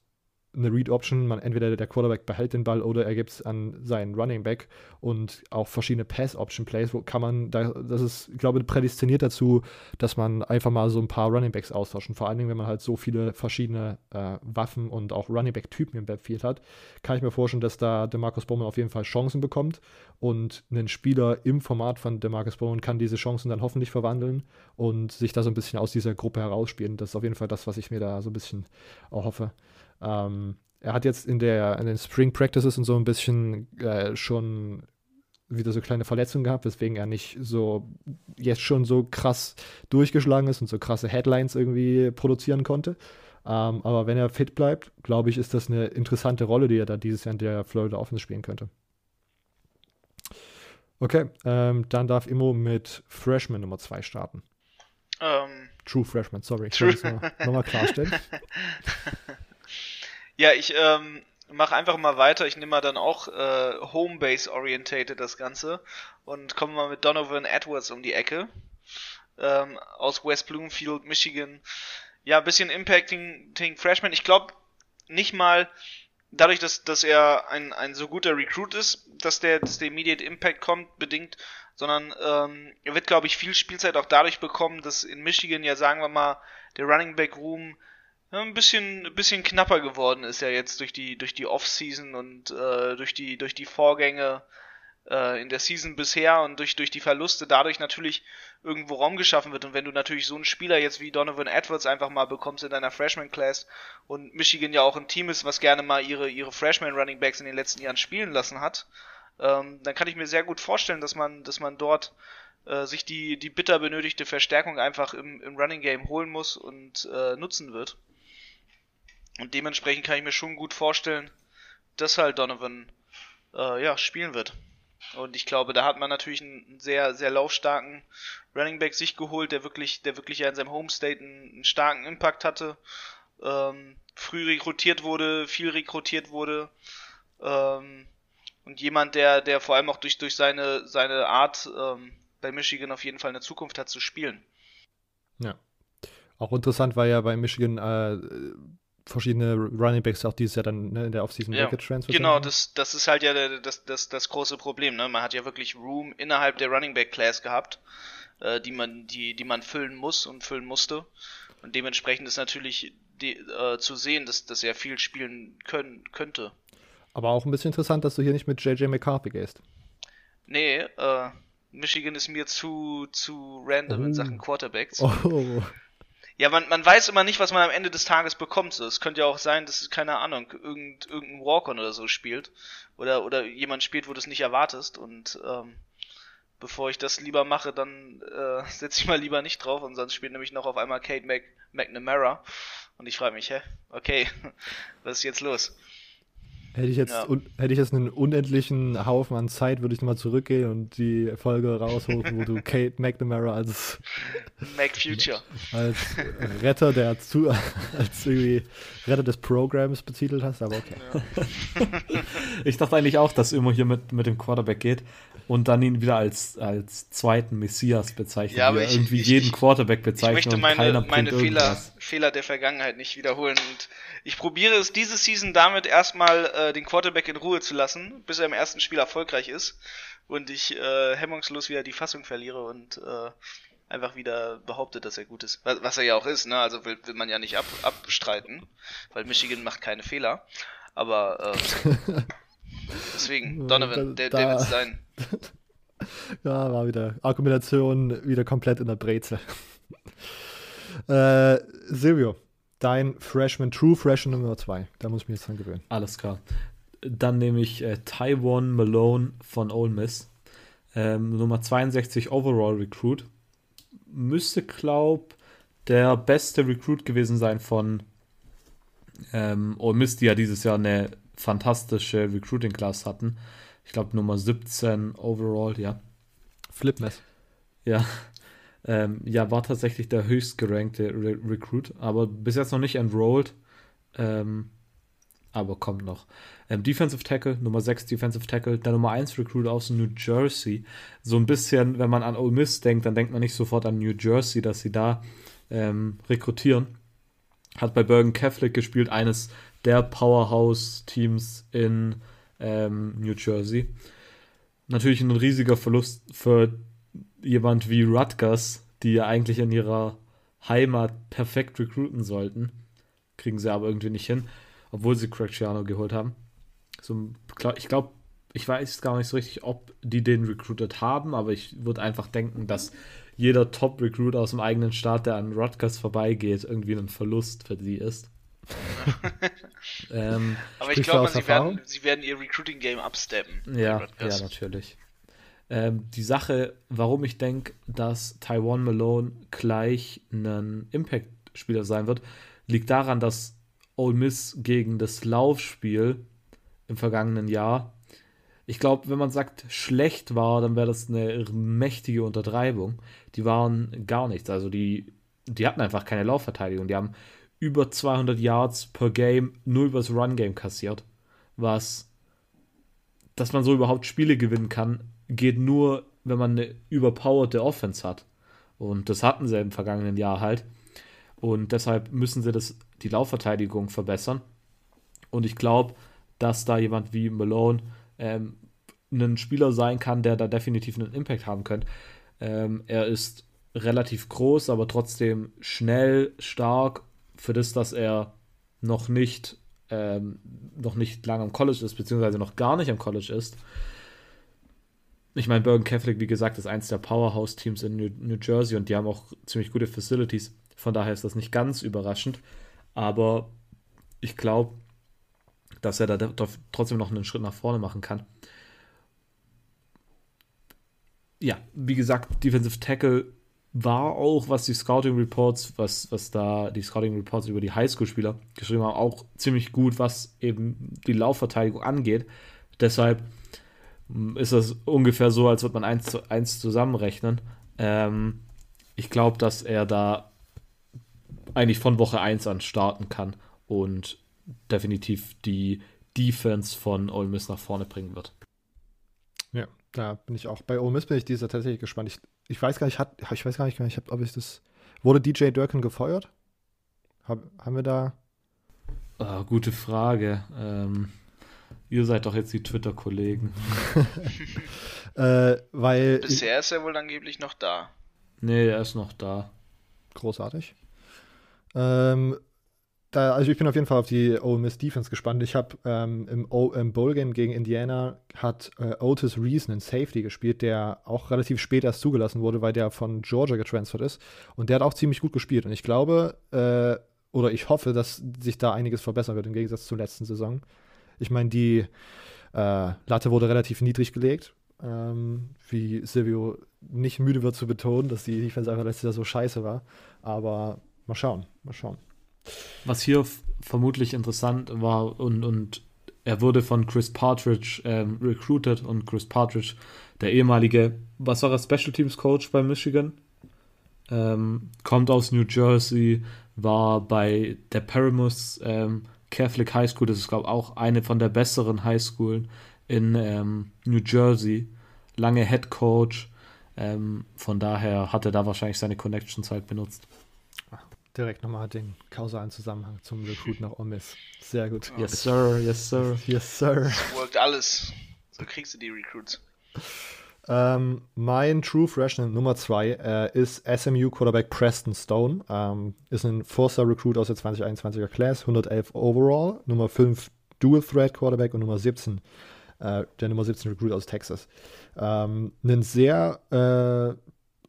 eine Read-Option, man entweder der Quarterback behält den Ball oder er gibt es an seinen Running Back und auch verschiedene Pass-Option-Plays, wo kann man, da, das ist, ich glaube, prädestiniert dazu, dass man einfach mal so ein paar Running Backs austauschen. Vor allen Dingen, wenn man halt so viele verschiedene äh, Waffen und auch Running Back-Typen im Backfield hat, kann ich mir vorstellen, dass da DeMarcus Bowman auf jeden Fall Chancen bekommt und ein Spieler im Format von DeMarcus Bowman kann diese Chancen dann hoffentlich verwandeln und sich da so ein bisschen aus dieser Gruppe herausspielen. Das ist auf jeden Fall das, was ich mir da so ein bisschen erhoffe. Ähm, er hat jetzt in, der, in den Spring Practices und so ein bisschen äh, schon wieder so kleine Verletzungen gehabt, weswegen er nicht so jetzt schon so krass durchgeschlagen ist und so krasse Headlines irgendwie produzieren konnte. Ähm, aber wenn er fit bleibt, glaube ich, ist das eine interessante Rolle, die er da dieses Jahr in der Florida Offense spielen könnte. Okay, ähm, dann darf Immo mit Freshman Nummer 2 starten. Um, ähm. True Freshman, sorry. True. Nochmal noch klarstellen. Ja, ich ähm, mache einfach mal weiter. Ich nehme mal dann auch äh, Homebase-orientated das Ganze und komme mal mit Donovan Edwards um die Ecke. Ähm, aus West Bloomfield, Michigan. Ja, bisschen Impacting Freshman. Ich glaube nicht mal dadurch, dass, dass er ein, ein so guter Recruit ist, dass der, dass der Immediate Impact kommt, bedingt, sondern ähm, er wird, glaube ich, viel Spielzeit auch dadurch bekommen, dass in Michigan ja, sagen wir mal, der Running Back Room ein bisschen, ein bisschen knapper geworden ist ja jetzt durch die, durch die Off-Season und äh, durch die, durch die Vorgänge äh, in der Season bisher und durch, durch die Verluste dadurch natürlich irgendwo Raum geschaffen wird. Und wenn du natürlich so einen Spieler jetzt wie Donovan Edwards einfach mal bekommst in deiner Freshman Class und Michigan ja auch ein Team ist, was gerne mal ihre, ihre Freshman Running Backs in den letzten Jahren spielen lassen hat, ähm, dann kann ich mir sehr gut vorstellen, dass man, dass man dort äh, sich die, die bitter benötigte Verstärkung einfach im, im Running Game holen muss und äh, nutzen wird. Und dementsprechend kann ich mir schon gut vorstellen, dass halt Donovan äh, ja, spielen wird. Und ich glaube, da hat man natürlich einen sehr, sehr laufstarken Running Back sich geholt, der wirklich, der wirklich ja in seinem Home State einen, einen starken Impact hatte. Ähm, früh rekrutiert wurde, viel rekrutiert wurde. Ähm, und jemand, der, der vor allem auch durch, durch seine, seine Art ähm, bei Michigan auf jeden Fall eine Zukunft hat zu spielen. Ja. Auch interessant war ja bei Michigan äh, verschiedene Running Backs auch dieses Jahr dann ne, in der Offseason ja, Transfer. Genau, das, das ist halt ja das, das, das große Problem. Ne? Man hat ja wirklich Room innerhalb der Running Back Class gehabt, äh, die, man, die, die man füllen muss und füllen musste. Und dementsprechend ist natürlich die, äh, zu sehen, dass, dass er viel spielen können, könnte. Aber auch ein bisschen interessant, dass du hier nicht mit JJ McCarthy gehst. Nee, äh, Michigan ist mir zu, zu random oh. in Sachen Quarterbacks. Oh. Ja, man, man weiß immer nicht, was man am Ende des Tages bekommt. So, es könnte ja auch sein, dass keine Ahnung, irgend, irgendein Walk-On oder so spielt. Oder, oder jemand spielt, wo du es nicht erwartest. Und ähm, bevor ich das lieber mache, dann äh, setze ich mal lieber nicht drauf. Und sonst spielt nämlich noch auf einmal Kate Mac McNamara. Und ich frage mich, hä? Okay, was ist jetzt los? Hätte ich jetzt, ja. un, hätte ich jetzt einen unendlichen Haufen an Zeit, würde ich nochmal zurückgehen und die Folge rausholen, wo du Kate McNamara als Mac Future als Retter der zu, als irgendwie Retter des Programms betitelt hast, aber okay. Ja. ich dachte eigentlich auch, dass immer hier mit, mit dem Quarterback geht und dann ihn wieder als, als zweiten Messias bezeichnet, ja, aber ich, irgendwie ich, jeden Quarterback bezeichnet. Ich möchte meine, meine Fehler, Fehler der Vergangenheit nicht wiederholen und ich probiere es diese Season damit erstmal äh, den Quarterback in Ruhe zu lassen, bis er im ersten Spiel erfolgreich ist und ich äh, hemmungslos wieder die Fassung verliere und äh, einfach wieder behauptet, dass er gut ist. Was, was er ja auch ist, ne? Also will, will man ja nicht ab, abstreiten, weil Michigan macht keine Fehler. Aber äh, deswegen, Donovan, der, der wird sein. Ja, war wieder Argumentation wieder komplett in der Brezel. Äh, Silvio, dein Freshman, True Freshman Nummer 2. Da muss ich mich jetzt dran gewöhnen. Alles klar. Dann nehme ich äh, Taiwan Malone von Ole Miss. Ähm, Nummer 62 Overall Recruit. Müsste, glaub, der beste Recruit gewesen sein von ähm, Ole Miss, die ja dieses Jahr eine fantastische Recruiting-Class hatten. Ich glaube Nummer 17 overall, ja. Flipmess. Ja. Ähm, ja, war tatsächlich der höchst gerankte Re Recruit, aber bis jetzt noch nicht enrolled. Ähm, aber kommt noch. Ähm, Defensive Tackle, Nummer 6 Defensive Tackle, der Nummer 1 Recruit aus New Jersey. So ein bisschen, wenn man an Ole Miss denkt, dann denkt man nicht sofort an New Jersey, dass sie da ähm, rekrutieren. Hat bei Bergen Catholic gespielt, eines der Powerhouse-Teams in ähm, New Jersey. Natürlich ein riesiger Verlust für jemand wie Rutgers, die ja eigentlich in ihrer Heimat perfekt recruiten sollten. Kriegen sie aber irgendwie nicht hin, obwohl sie Craigciano geholt haben. So, ich glaube, ich weiß gar nicht so richtig, ob die den recruited haben, aber ich würde einfach denken, dass jeder Top-Recruit aus dem eigenen Staat, der an Rutgers vorbeigeht, irgendwie ein Verlust für sie ist. ähm, aber ich glaube, sie werden, sie werden ihr Recruiting-Game absteppen. Ja, ja, natürlich. Ähm, die Sache, warum ich denke, dass Taiwan Malone gleich ein Impact-Spieler sein wird, liegt daran, dass Ole Miss gegen das Laufspiel im vergangenen Jahr, ich glaube, wenn man sagt, schlecht war, dann wäre das eine mächtige Untertreibung. Die waren gar nichts. Also die, die hatten einfach keine Laufverteidigung. Die haben über 200 Yards per Game nur übers Run-Game kassiert. Was, dass man so überhaupt Spiele gewinnen kann, geht nur, wenn man eine überpowerte Offense hat. Und das hatten sie im vergangenen Jahr halt. Und deshalb müssen sie das, die Laufverteidigung verbessern. Und ich glaube, dass da jemand wie Malone ähm, ein Spieler sein kann, der da definitiv einen Impact haben könnte. Ähm, er ist relativ groß, aber trotzdem schnell, stark für das, dass er noch nicht ähm, noch nicht lange am College ist, beziehungsweise noch gar nicht am College ist. Ich meine, Bergen Catholic, wie gesagt, ist eins der Powerhouse-Teams in New, New, Jersey und die haben auch ziemlich gute Facilities. Von daher ist das nicht ganz überraschend. Aber ich glaube, dass er da trotzdem noch einen Schritt nach vorne machen kann. Ja, wie gesagt, Defensive Tackle war auch, was die Scouting Reports, was, was da die Scouting Reports über die Highschool-Spieler geschrieben haben, auch ziemlich gut, was eben die Laufverteidigung angeht. Deshalb ist das ungefähr so, als würde man eins zu eins zusammenrechnen. Ähm, ich glaube, dass er da eigentlich von Woche 1 an starten kann und definitiv die Defense von Ole Miss nach vorne bringen wird. Ja, da bin ich auch. Bei Ole Miss bin ich dieser tatsächlich gespannt. Ich, ich weiß gar nicht, hat, ich weiß gar nicht, ob ich das. Wurde DJ Durkin gefeuert? Hab, haben wir da. Oh, gute Frage. Ähm, ihr seid doch jetzt die Twitter-Kollegen. äh, weil. Bisher ist er wohl angeblich noch da. Nee, er ist noch da. Großartig. Ähm, da, also ich bin auf jeden Fall auf die Ole Miss Defense gespannt. Ich habe ähm, im, im Bowl-Game gegen Indiana hat äh, Otis Reason in Safety gespielt, der auch relativ spät erst zugelassen wurde, weil der von Georgia getransfert ist. Und der hat auch ziemlich gut gespielt. Und ich glaube, äh, oder ich hoffe, dass sich da einiges verbessern wird im Gegensatz zur letzten Saison. Ich meine, die äh, Latte wurde relativ niedrig gelegt. Ähm, wie Silvio nicht müde wird zu betonen, dass die Defense einfach letztes Jahr so scheiße war. Aber mal schauen, mal schauen. Was hier vermutlich interessant war und, und er wurde von Chris Partridge ähm, recruited und Chris Partridge, der ehemalige, was war er, Special Teams Coach bei Michigan, ähm, kommt aus New Jersey, war bei der Paramus ähm, Catholic High School, das ist glaube ich auch eine von der besseren High Schools in ähm, New Jersey, lange Head Coach, ähm, von daher hat er da wahrscheinlich seine Connections halt benutzt direkt nochmal den kausalen Zusammenhang zum Recruit nach Omis. Sehr gut. Yes, sir, yes, sir. Yes, sir. Das worked alles. So kriegst du die Recruits. Ähm, mein True Freshman Nummer 2 äh, ist SMU Quarterback Preston Stone. Ähm, ist ein Four-Star Recruit aus der 2021er Class, 111 Overall, Nummer 5 Dual Threat Quarterback und Nummer 17, äh, der Nummer 17 Recruit aus Texas. Ähm, ein sehr äh,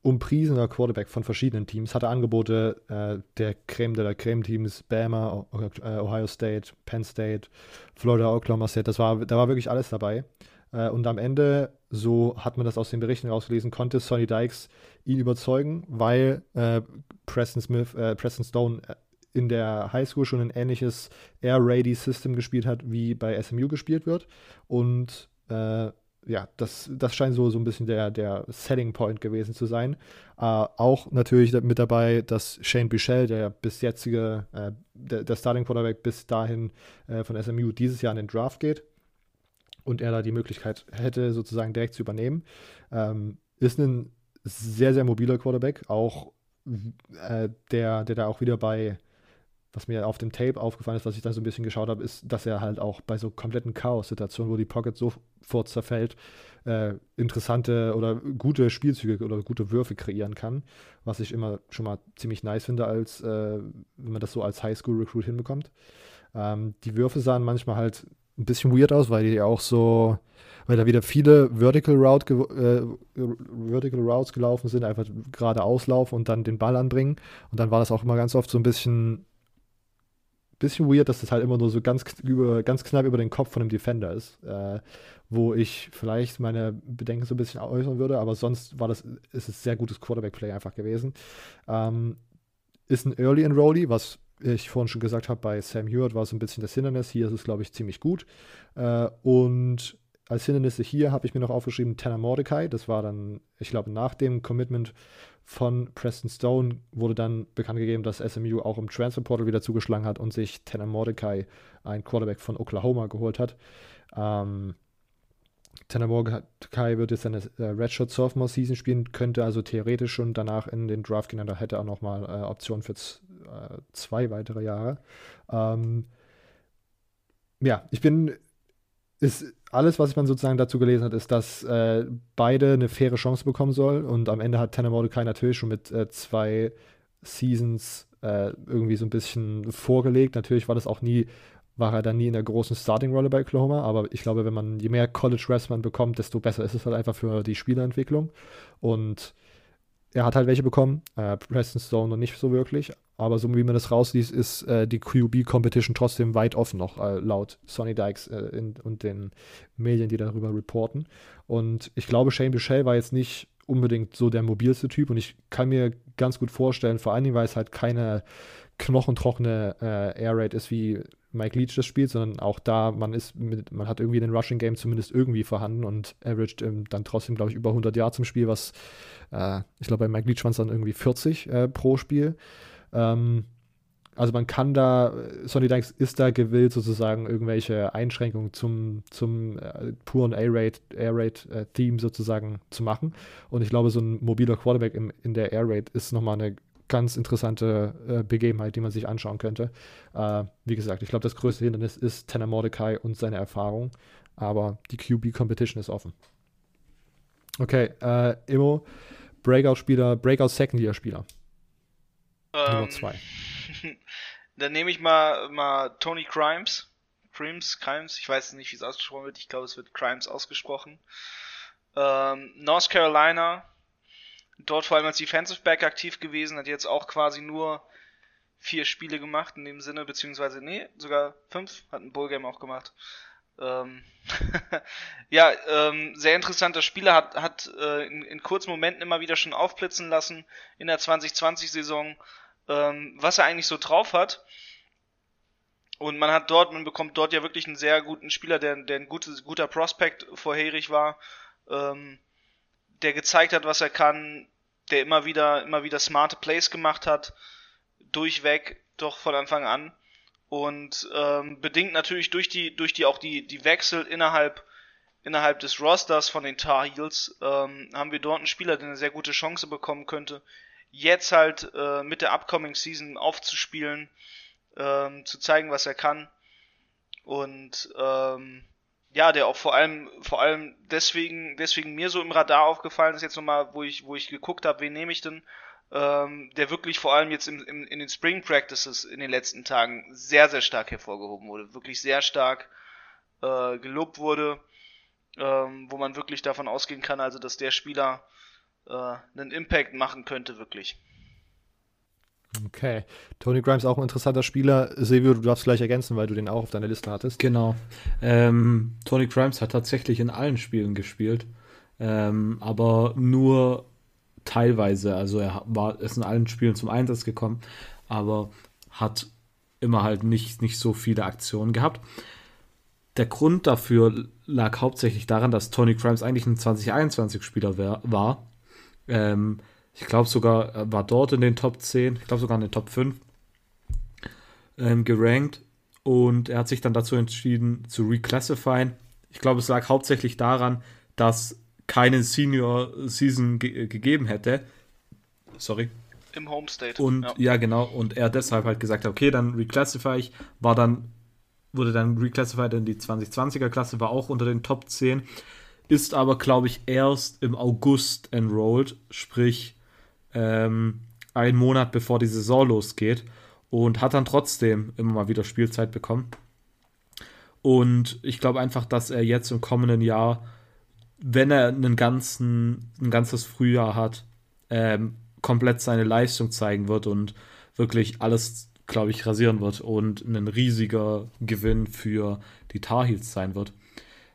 umpriesener Quarterback von verschiedenen Teams, hatte Angebote äh, der Creme de la Creme Teams, Bama, äh, Ohio State, Penn State, Florida, Oklahoma State, das war, da war wirklich alles dabei. Äh, und am Ende, so hat man das aus den Berichten rausgelesen, konnte Sonny Dykes ihn überzeugen, weil äh, Preston Smith, äh, Preston Stone äh, in der Highschool schon ein ähnliches Air-Ready-System gespielt hat, wie bei SMU gespielt wird. Und ja, das, das scheint so, so ein bisschen der, der Selling Point gewesen zu sein. Äh, auch natürlich mit dabei, dass Shane Bichel, der bis jetzige, äh, der, der, Starting Quarterback bis dahin äh, von SMU dieses Jahr in den Draft geht und er da die Möglichkeit hätte, sozusagen direkt zu übernehmen. Ähm, ist ein sehr, sehr mobiler Quarterback, auch äh, der, der da auch wieder bei was mir auf dem Tape aufgefallen ist, was ich da so ein bisschen geschaut habe, ist, dass er halt auch bei so kompletten Chaos-Situationen, wo die Pocket sofort zerfällt, äh, interessante oder gute Spielzüge oder gute Würfe kreieren kann, was ich immer schon mal ziemlich nice finde, als äh, wenn man das so als Highschool-Recruit hinbekommt. Ähm, die Würfe sahen manchmal halt ein bisschen weird aus, weil die auch so, weil da wieder viele Vertical, Route äh, Vertical Routes gelaufen sind, einfach gerade auslaufen und dann den Ball anbringen. Und dann war das auch immer ganz oft so ein bisschen bisschen weird, dass das halt immer nur so ganz, über, ganz knapp über den Kopf von einem Defender ist, äh, wo ich vielleicht meine Bedenken so ein bisschen äußern würde, aber sonst war das, ist es sehr gutes Quarterback-Play einfach gewesen. Ähm, ist ein Early Enrollee, was ich vorhin schon gesagt habe, bei Sam Hewitt war es ein bisschen das Hindernis. Hier ist es, glaube ich, ziemlich gut. Äh, und als Hindernisse hier habe ich mir noch aufgeschrieben Tanner Mordecai. Das war dann, ich glaube, nach dem Commitment von Preston Stone wurde dann bekannt gegeben, dass SMU auch im Transfer Portal wieder zugeschlagen hat und sich Tanner Mordecai, ein Quarterback von Oklahoma, geholt hat. Ähm, Tanner Mordecai wird jetzt seine äh, Redshirt Sophomore Season spielen, könnte also theoretisch schon danach in den Draft gehen, da hätte er nochmal äh, Optionen für äh, zwei weitere Jahre. Ähm, ja, ich bin ist alles, was man sozusagen dazu gelesen hat, ist, dass äh, beide eine faire Chance bekommen soll. Und am Ende hat Tanner Mordecai natürlich schon mit äh, zwei Seasons äh, irgendwie so ein bisschen vorgelegt. Natürlich war das auch nie, war er dann nie in der großen Starting-Rolle bei Oklahoma. Aber ich glaube, wenn man, je mehr College-Reps man bekommt, desto besser ist es halt einfach für die Spielerentwicklung. Und er hat halt welche bekommen, äh, Preston Stone noch nicht so wirklich. Aber so wie man das rausliest, ist äh, die QB-Competition trotzdem weit offen noch, äh, laut Sonny Dykes äh, in, und den Medien, die darüber reporten. Und ich glaube, Shane Bichelle war jetzt nicht unbedingt so der mobilste Typ und ich kann mir ganz gut vorstellen, vor allen Dingen, weil es halt keine knochentrockene äh, Air Raid ist, wie Mike Leach das spielt, sondern auch da, man ist mit, man hat irgendwie den Rushing Game zumindest irgendwie vorhanden und averaged ähm, dann trotzdem, glaube ich, über 100 Yards zum Spiel, was äh, ich glaube, bei Mike Leach waren es dann irgendwie 40 äh, pro Spiel. Ähm, also man kann da, Sonny Dykes ist da gewillt, sozusagen irgendwelche Einschränkungen zum, zum äh, puren Air-Raid-Theme äh, sozusagen zu machen. Und ich glaube, so ein mobiler Quarterback im, in der Air-Raid ist nochmal eine ganz interessante äh, Begebenheit, die man sich anschauen könnte. Äh, wie gesagt, ich glaube, das größte Hindernis ist Tanner Mordecai und seine Erfahrung, aber die QB-Competition ist offen. Okay, äh, Immo, Breakout-Spieler, Breakout-Second-Year-Spieler. Ähm, Nummer zwei. Dann nehme ich mal, mal Tony Crimes. Crimes, Crimes, ich weiß nicht, wie es ausgesprochen wird. Ich glaube, es wird Crimes ausgesprochen. Ähm, North Carolina, dort vor allem als Defensive Back aktiv gewesen, hat jetzt auch quasi nur vier Spiele gemacht in dem Sinne, beziehungsweise, nee, sogar fünf, hat ein Bowl-Game auch gemacht. Ähm, ja, ähm, sehr interessanter Spieler, hat, hat äh, in, in kurzen Momenten immer wieder schon aufblitzen lassen in der 2020-Saison ähm, was er eigentlich so drauf hat. Und man hat dort, man bekommt dort ja wirklich einen sehr guten Spieler, der, der ein gutes, guter Prospect vorherig war, ähm, der gezeigt hat, was er kann, der immer wieder, immer wieder smarte Plays gemacht hat, durchweg, doch von Anfang an. Und ähm, bedingt natürlich durch die, durch die auch die, die Wechsel innerhalb, innerhalb des Rosters von den Tar Heels, ähm, haben wir dort einen Spieler, der eine sehr gute Chance bekommen könnte, jetzt halt äh, mit der Upcoming Season aufzuspielen, ähm, zu zeigen, was er kann. Und ähm, ja, der auch vor allem, vor allem deswegen, deswegen mir so im Radar aufgefallen ist, jetzt nochmal, wo ich, wo ich geguckt habe, wen nehme ich denn, ähm, der wirklich vor allem jetzt im, im, in den Spring Practices in den letzten Tagen sehr, sehr stark hervorgehoben wurde, wirklich sehr stark äh, gelobt wurde, ähm, wo man wirklich davon ausgehen kann, also dass der Spieler äh, einen Impact machen könnte, wirklich. Okay. Tony Grimes auch ein interessanter Spieler. Silvio, du darfst gleich ergänzen, weil du den auch auf deiner Liste hattest. Genau. Ähm, Tony Grimes hat tatsächlich in allen Spielen gespielt, ähm, aber nur teilweise. Also er war ist in allen Spielen zum Einsatz gekommen, aber hat immer halt nicht, nicht so viele Aktionen gehabt. Der Grund dafür lag hauptsächlich daran, dass Tony Grimes eigentlich ein 2021-Spieler war ähm, ich glaube sogar, er war dort in den Top 10, ich glaube sogar in den Top 5 ähm, gerankt. Und er hat sich dann dazu entschieden, zu reclassifieren. Ich glaube, es lag hauptsächlich daran, dass keine Senior Season ge gegeben hätte. Sorry. Im Homestate. Und ja. ja. genau. Und er deshalb halt gesagt hat, okay, dann reclassify ich. War dann, wurde dann reclassified in die 2020er Klasse, war auch unter den Top 10 ist aber, glaube ich, erst im August enrolled, sprich ähm, einen Monat bevor die Saison losgeht und hat dann trotzdem immer mal wieder Spielzeit bekommen. Und ich glaube einfach, dass er jetzt im kommenden Jahr, wenn er einen ganzen, ein ganzes Frühjahr hat, ähm, komplett seine Leistung zeigen wird und wirklich alles, glaube ich, rasieren wird und ein riesiger Gewinn für die Tar Heels sein wird.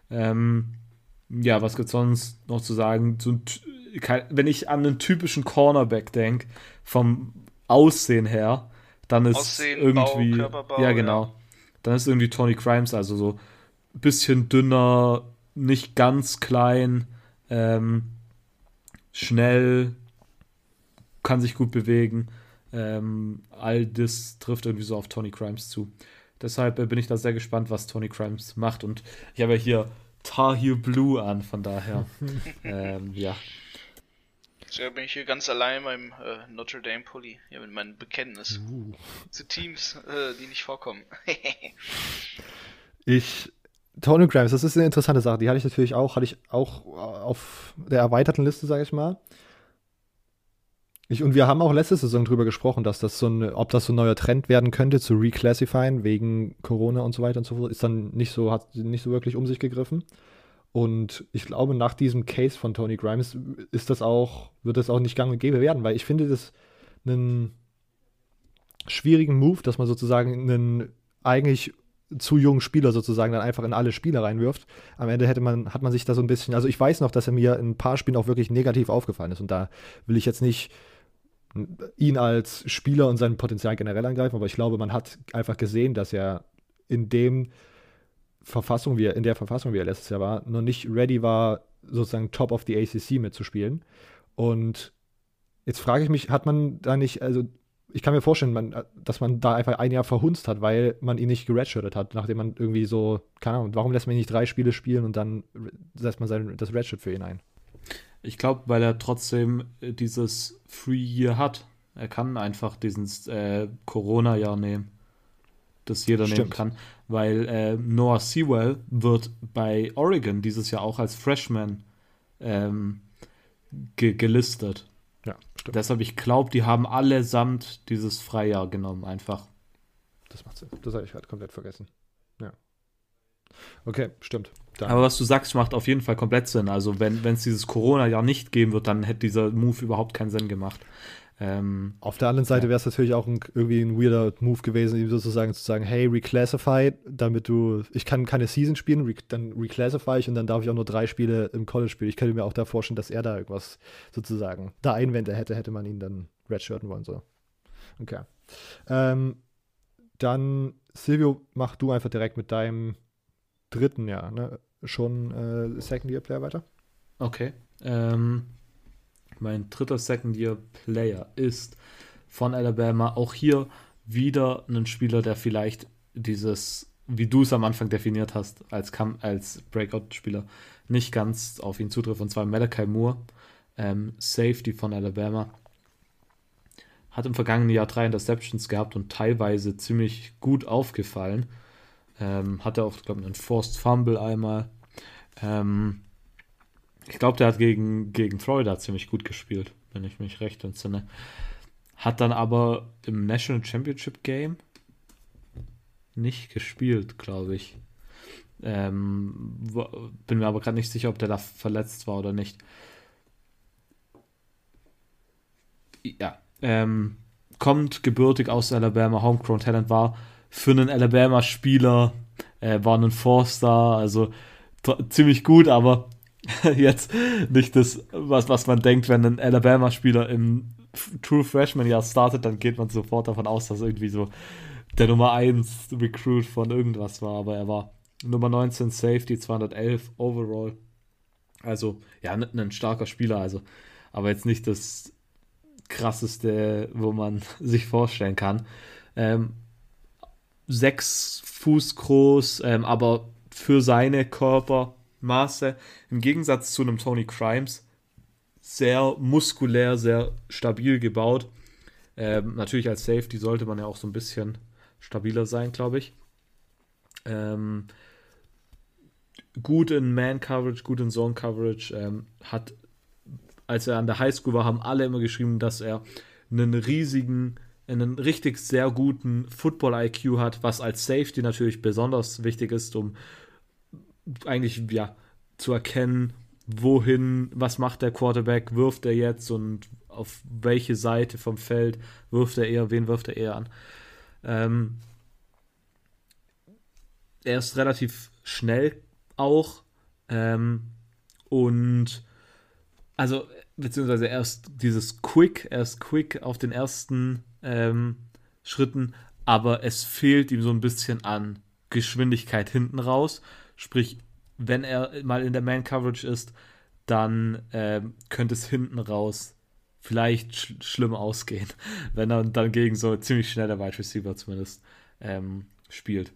Ähm, ja, was gibt es sonst noch zu sagen? So wenn ich an einen typischen Cornerback denke, vom Aussehen her, dann ist Aussehen, irgendwie. Bau, ja, genau. Ja. Dann ist irgendwie Tony Crimes, also so ein bisschen dünner, nicht ganz klein, ähm, schnell, kann sich gut bewegen. Ähm, all das trifft irgendwie so auf Tony Crimes zu. Deshalb äh, bin ich da sehr gespannt, was Tony Crimes macht. Und ich habe ja hier Tar Heel Blue an, von daher. ähm, ja. So bin ich hier ganz allein beim äh, Notre Dame Pulli. Ja, mit meinem Bekenntnis uh. zu Teams, äh, die nicht vorkommen. ich. Tony Grimes, das ist eine interessante Sache. Die hatte ich natürlich auch, hatte ich auch auf der erweiterten Liste, sage ich mal. Ich, und wir haben auch letzte Saison drüber gesprochen, dass das so ein, ob das so ein neuer Trend werden könnte, zu reclassifyen wegen Corona und so weiter und so fort, ist dann nicht so, hat nicht so wirklich um sich gegriffen. Und ich glaube, nach diesem Case von Tony Grimes ist das auch, wird das auch nicht gang und gäbe werden, weil ich finde das einen schwierigen Move, dass man sozusagen einen eigentlich zu jungen Spieler sozusagen dann einfach in alle Spiele reinwirft. Am Ende hätte man, hat man sich da so ein bisschen, also ich weiß noch, dass er mir in ein paar Spielen auch wirklich negativ aufgefallen ist. Und da will ich jetzt nicht ihn als Spieler und sein Potenzial generell angreifen, aber ich glaube, man hat einfach gesehen, dass er in dem Verfassung, wie er, in der Verfassung, wie er letztes Jahr war, noch nicht ready war, sozusagen Top of the ACC mitzuspielen. Und jetzt frage ich mich, hat man da nicht, also ich kann mir vorstellen, man, dass man da einfach ein Jahr verhunzt hat, weil man ihn nicht geredshirtet hat, nachdem man irgendwie so, keine Ahnung, warum lässt man ihn nicht drei Spiele spielen und dann setzt man sein, das Redshirt für ihn ein? Ich glaube, weil er trotzdem äh, dieses Free Year hat. Er kann einfach diesen äh, Corona-Jahr nehmen, das jeder Stimmt. nehmen kann, weil äh, Noah Sewell wird bei Oregon dieses Jahr auch als Freshman ähm, ge gelistet. Ja, stimmt. Deshalb, ich glaube, die haben allesamt dieses Freijahr genommen, einfach. Das macht Sinn. Das habe ich halt komplett vergessen. Ja. Okay, stimmt. Dann. Aber was du sagst, macht auf jeden Fall komplett Sinn. Also, wenn es dieses Corona-Jahr nicht geben wird, dann hätte dieser Move überhaupt keinen Sinn gemacht. Ähm, Auf der anderen Seite ja. wäre es natürlich auch ein, irgendwie ein weirder Move gewesen, ihm sozusagen zu sagen, hey, reclassify, damit du, ich kann keine Season spielen, re, dann reclassify ich und dann darf ich auch nur drei Spiele im College spielen. Ich könnte mir auch da vorstellen, dass er da irgendwas sozusagen da Einwände hätte, hätte man ihn dann redshirten wollen. So. Okay. Ähm, dann, Silvio, mach du einfach direkt mit deinem dritten Jahr, ne? Schon äh, Second Year Player weiter. Okay. Ähm, mein dritter Second-Year-Player ist von Alabama. Auch hier wieder ein Spieler, der vielleicht dieses, wie du es am Anfang definiert hast, als, als Breakout-Spieler nicht ganz auf ihn zutrifft. Und zwar Malachi Moore, ähm, Safety von Alabama. Hat im vergangenen Jahr drei Interceptions gehabt und teilweise ziemlich gut aufgefallen. Ähm, hatte auch, glaube ich, einen Forced Fumble einmal. Ähm, ich glaube, der hat gegen, gegen Florida ziemlich gut gespielt, wenn ich mich recht entsinne. Hat dann aber im National Championship Game nicht gespielt, glaube ich. Ähm, bin mir aber gerade nicht sicher, ob der da verletzt war oder nicht. Ja, ähm, kommt gebürtig aus Alabama, Homegrown Talent war für einen Alabama-Spieler, äh, war ein Four-Star, also ziemlich gut, aber jetzt nicht das, was, was man denkt, wenn ein Alabama-Spieler im True Freshman-Jahr startet, dann geht man sofort davon aus, dass irgendwie so der Nummer 1 Recruit von irgendwas war, aber er war Nummer 19 Safety, 211 Overall. Also, ja, ein starker Spieler, also, aber jetzt nicht das krasseste, wo man sich vorstellen kann. Ähm, sechs Fuß groß, ähm, aber für seine Körper Maße. Im Gegensatz zu einem Tony Crimes sehr muskulär, sehr stabil gebaut. Ähm, natürlich als Safety sollte man ja auch so ein bisschen stabiler sein, glaube ich. Ähm, gut in Man-Coverage, gut in Zone-Coverage. Ähm, hat, als er an der Highschool war, haben alle immer geschrieben, dass er einen riesigen, einen richtig sehr guten Football-IQ hat, was als Safety natürlich besonders wichtig ist, um eigentlich ja zu erkennen, wohin, was macht der Quarterback, wirft er jetzt und auf welche Seite vom Feld wirft er eher, wen wirft er eher an. Ähm, er ist relativ schnell auch ähm, und also beziehungsweise erst dieses Quick, er ist Quick auf den ersten ähm, Schritten, aber es fehlt ihm so ein bisschen an Geschwindigkeit hinten raus. Sprich, wenn er mal in der Man-Coverage ist, dann äh, könnte es hinten raus vielleicht sch schlimm ausgehen, wenn er dann gegen so ziemlich schnelle Wide Receiver zumindest ähm, spielt.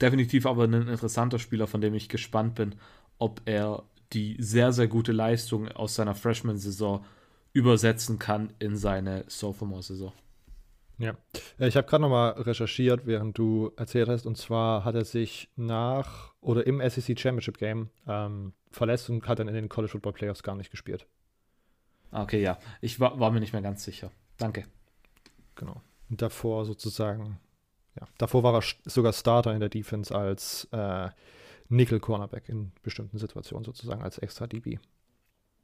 Definitiv aber ein interessanter Spieler, von dem ich gespannt bin, ob er die sehr, sehr gute Leistung aus seiner Freshman-Saison übersetzen kann in seine Sophomore-Saison. Ja, äh, ich habe gerade nochmal recherchiert, während du erzählt hast, und zwar hat er sich nach oder im SEC Championship Game ähm, verletzt und hat dann in den College Football Playoffs gar nicht gespielt. Ah, okay, ja, ich war, war mir nicht mehr ganz sicher. Danke. Genau. Und davor sozusagen, ja, davor war er sogar Starter in der Defense als äh, Nickel Cornerback in bestimmten Situationen sozusagen als extra DB.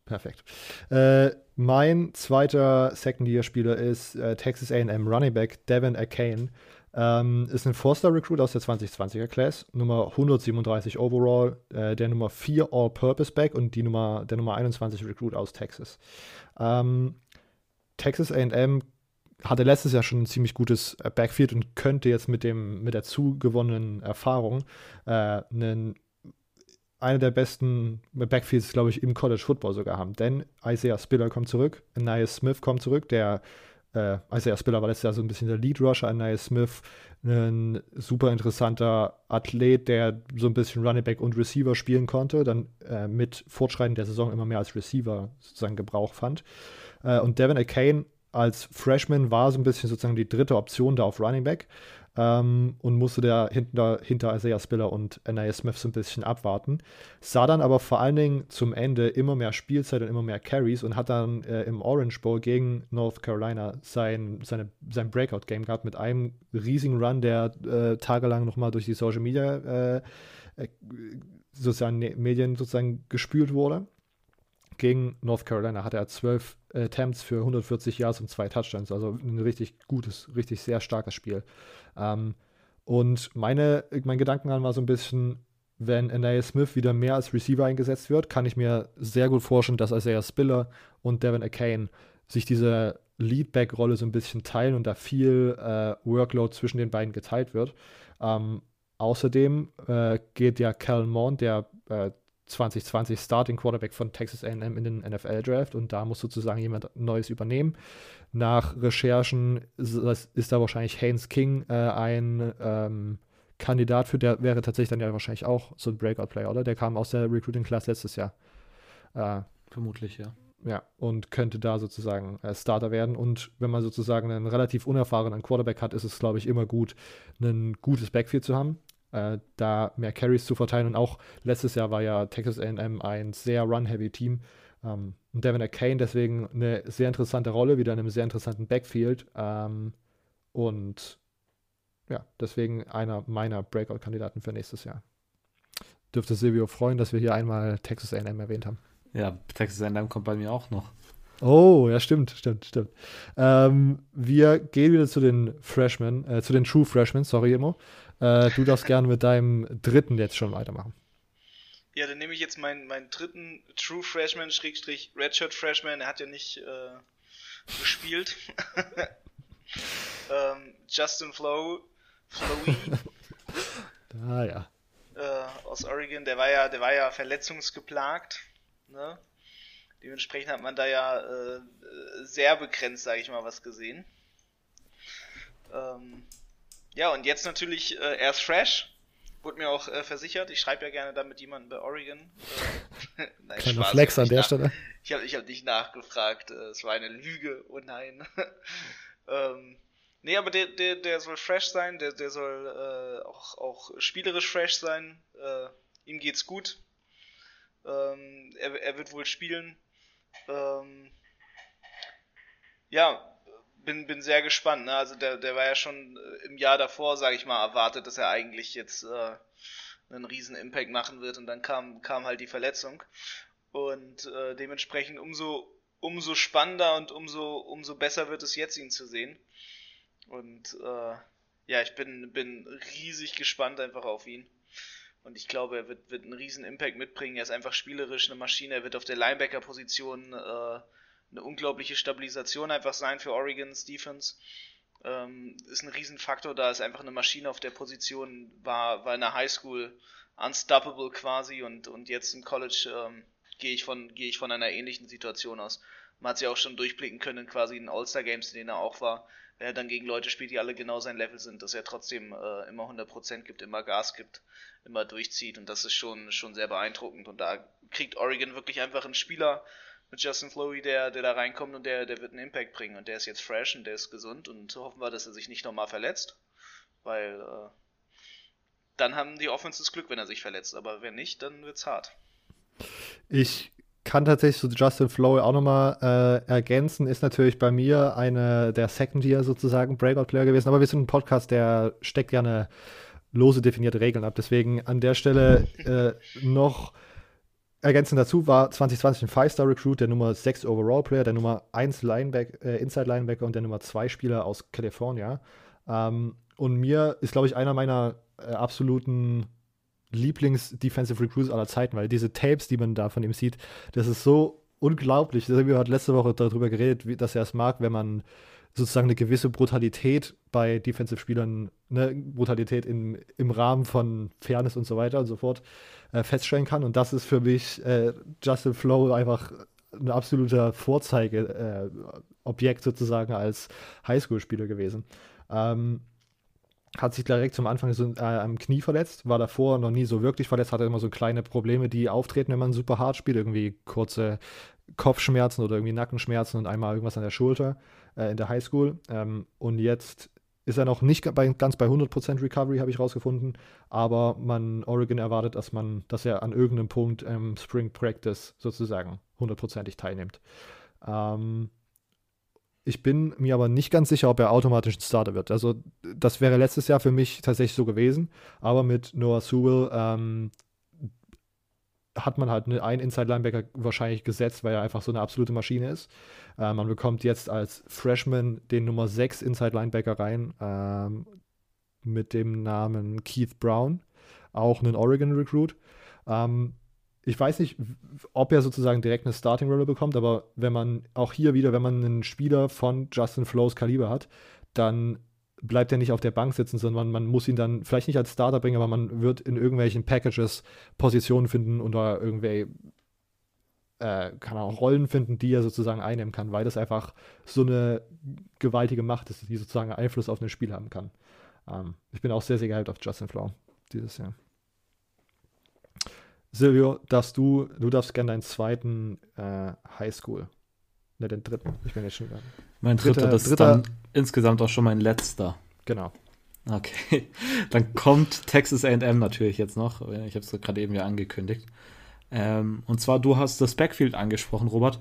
Perfekt. Äh, mein zweiter Second-Year-Spieler ist äh, Texas AM Running Back Devin Akane. Ähm, ist ein Four-Star-Recruit aus der 2020er Class, Nummer 137 overall, äh, der Nummer 4 All-Purpose-Back und die Nummer, der Nummer 21 Recruit aus Texas. Ähm, Texas AM hatte letztes Jahr schon ein ziemlich gutes äh, Backfield und könnte jetzt mit, dem, mit der zugewonnenen Erfahrung äh, einen, eine der besten Backfields, glaube ich, im College Football sogar haben. Denn Isaiah Spiller kommt zurück, Anais Smith kommt zurück, der äh, Isaiah Spiller war letztes Jahr so ein bisschen der Lead Rusher, Anais Smith, ein super interessanter Athlet, der so ein bisschen Running Back und Receiver spielen konnte, dann äh, mit Fortschreiten der Saison immer mehr als Receiver sozusagen Gebrauch fand. Äh, und Devin Akane als Freshman war so ein bisschen sozusagen die dritte Option da auf Running Back ähm, und musste da hinter, hinter Isaiah Spiller und Anais Smith so ein bisschen abwarten. Sah dann aber vor allen Dingen zum Ende immer mehr Spielzeit und immer mehr Carries und hat dann äh, im Orange Bowl gegen North Carolina sein, seine, sein Breakout-Game gehabt mit einem riesigen Run, der äh, tagelang nochmal durch die Social Media äh, äh sozialen Medien sozusagen gespült wurde gegen North Carolina hatte er zwölf Attempts für 140 Yards und zwei Touchdowns. Also ein richtig gutes, richtig sehr starkes Spiel. Ähm, und meine, mein Gedankengang war so ein bisschen, wenn Anaya Smith wieder mehr als Receiver eingesetzt wird, kann ich mir sehr gut vorstellen, dass Isaiah Spiller und Devin Akane sich diese Leadback-Rolle so ein bisschen teilen und da viel äh, Workload zwischen den beiden geteilt wird. Ähm, außerdem äh, geht ja Cal Mond, der äh, 2020 Starting Quarterback von Texas AM in den NFL Draft und da muss sozusagen jemand Neues übernehmen. Nach Recherchen ist da wahrscheinlich Haynes King äh, ein ähm, Kandidat für, der wäre tatsächlich dann ja wahrscheinlich auch so ein Breakout-Player, oder? Der kam aus der Recruiting Class letztes Jahr. Äh, Vermutlich, ja. Ja, und könnte da sozusagen äh, Starter werden. Und wenn man sozusagen einen relativ unerfahrenen Quarterback hat, ist es, glaube ich, immer gut, ein gutes Backfield zu haben äh, da mehr Carries zu verteilen. Und auch letztes Jahr war ja Texas AM ein sehr run-heavy Team. Ähm, und Devin Kane deswegen eine sehr interessante Rolle, wieder in einem sehr interessanten Backfield. Ähm, und ja, deswegen einer meiner Breakout-Kandidaten für nächstes Jahr. Dürfte Silvio freuen, dass wir hier einmal Texas AM erwähnt haben. Ja, Texas AM kommt bei mir auch noch. Oh, ja, stimmt, stimmt, stimmt. Ähm, wir gehen wieder zu den Freshmen, äh, zu den True Freshmen, sorry, Emo. Äh, du darfst gerne mit deinem dritten jetzt schon weitermachen. Ja, dann nehme ich jetzt meinen, meinen dritten True Freshman, Schrägstrich Redshirt Freshman. Er hat ja nicht äh, gespielt. ähm, Justin Flo, Flowey. ah ja. Äh, aus Oregon, der war ja, der war ja verletzungsgeplagt. Ne? Dementsprechend hat man da ja äh, sehr begrenzt, sage ich mal, was gesehen. Ähm, ja, und jetzt natürlich äh, erst fresh. Wurde mir auch äh, versichert. Ich schreibe ja gerne da mit jemandem bei Oregon. Äh, nein, Kleiner Spaß, Flex an der nach, Stelle. Ich habe ich hab nicht nachgefragt. Äh, es war eine Lüge. Oh nein. ähm, nee, aber der, der, der soll fresh sein. Der, der soll äh, auch, auch spielerisch fresh sein. Äh, ihm geht's gut. Ähm, er, er wird wohl spielen. Ähm, ja, bin, bin sehr gespannt. Ne? Also der, der war ja schon äh, im Jahr davor, sage ich mal, erwartet, dass er eigentlich jetzt äh, einen riesen Impact machen wird und dann kam, kam halt die Verletzung. Und äh, dementsprechend umso, umso spannender und umso, umso besser wird es jetzt, ihn zu sehen. Und äh, ja, ich bin, bin riesig gespannt einfach auf ihn. Und ich glaube, er wird, wird einen riesen Impact mitbringen. Er ist einfach spielerisch eine Maschine. Er wird auf der Linebacker-Position äh, eine unglaubliche Stabilisation einfach sein für Oregons Defense. Ähm, ist ein Riesenfaktor, da ist einfach eine Maschine auf der Position, war, war in der Highschool unstoppable quasi und, und jetzt im College ähm, gehe ich, von, geh ich von einer ähnlichen Situation aus. Man hat sie auch schon durchblicken können, quasi in All-Star-Games, in denen er auch war, wenn er dann gegen Leute spielt, die alle genau sein Level sind, dass er trotzdem äh, immer 100% gibt, immer Gas gibt, immer durchzieht und das ist schon, schon sehr beeindruckend und da kriegt Oregon wirklich einfach einen Spieler, mit Justin Flowey, der, der da reinkommt und der, der wird einen Impact bringen. Und der ist jetzt fresh und der ist gesund und hoffen wir, dass er sich nicht nochmal verletzt. Weil äh, dann haben die Offenses Glück, wenn er sich verletzt. Aber wenn nicht, dann wird's hart. Ich kann tatsächlich so Justin Flowey auch nochmal äh, ergänzen, ist natürlich bei mir eine der Second Year sozusagen Breakout-Player gewesen, aber wir sind ein Podcast, der steckt ja eine lose definierte Regeln ab. Deswegen an der Stelle äh, noch Ergänzend dazu war 2020 ein Five-Star-Recruit, der Nummer 6 Overall-Player, der Nummer 1 Lineback, äh, Inside-Linebacker und der Nummer 2 Spieler aus California. Ähm, und mir ist, glaube ich, einer meiner äh, absoluten Lieblings-Defensive Recruits aller Zeiten, weil diese Tapes, die man da von ihm sieht, das ist so unglaublich. Wir haben letzte Woche darüber geredet, wie, dass er es mag, wenn man sozusagen eine gewisse Brutalität bei Defensive-Spielern, ne, Brutalität in, im Rahmen von Fairness und so weiter und so fort äh, feststellen kann. Und das ist für mich äh, Justin Flow einfach ein absoluter Vorzeigeobjekt äh, sozusagen als Highschool-Spieler gewesen. Ähm, hat sich direkt zum Anfang so, äh, am Knie verletzt, war davor noch nie so wirklich verletzt, hatte immer so kleine Probleme, die auftreten, wenn man super hart spielt, irgendwie kurze Kopfschmerzen oder irgendwie Nackenschmerzen und einmal irgendwas an der Schulter äh, in der Highschool. Ähm, und jetzt ist er noch nicht bei, ganz bei 100% Recovery, habe ich rausgefunden, aber man, Oregon erwartet, dass man, dass er an irgendeinem Punkt im Spring Practice sozusagen hundertprozentig teilnimmt. Ähm, ich bin mir aber nicht ganz sicher, ob er automatisch ein Starter wird. Also, das wäre letztes Jahr für mich tatsächlich so gewesen. Aber mit Noah Sewell ähm, hat man halt einen Inside-Linebacker wahrscheinlich gesetzt, weil er einfach so eine absolute Maschine ist. Äh, man bekommt jetzt als Freshman den Nummer 6 Inside-Linebacker rein ähm, mit dem Namen Keith Brown, auch einen Oregon-Recruit. Ähm, ich weiß nicht, ob er sozusagen direkt eine Starting Rolle bekommt, aber wenn man auch hier wieder, wenn man einen Spieler von Justin Flows Kaliber hat, dann bleibt er nicht auf der Bank sitzen, sondern man muss ihn dann vielleicht nicht als Starter bringen, aber man wird in irgendwelchen Packages Positionen finden oder irgendwelche äh, kann auch Rollen finden, die er sozusagen einnehmen kann, weil das einfach so eine gewaltige Macht ist, die sozusagen Einfluss auf ein Spiel haben kann. Ähm, ich bin auch sehr, sehr gehypt auf Justin Flow dieses Jahr. Silvio, darfst du, du darfst gerne deinen zweiten äh, Highschool. Ne, den dritten. Ich bin jetzt schon. Mein dritter, dritter das dritter, ist dann insgesamt auch schon mein letzter. Genau. Okay. Dann kommt Texas AM natürlich jetzt noch. Ich habe es gerade eben ja angekündigt. Ähm, und zwar, du hast das Backfield angesprochen, Robert.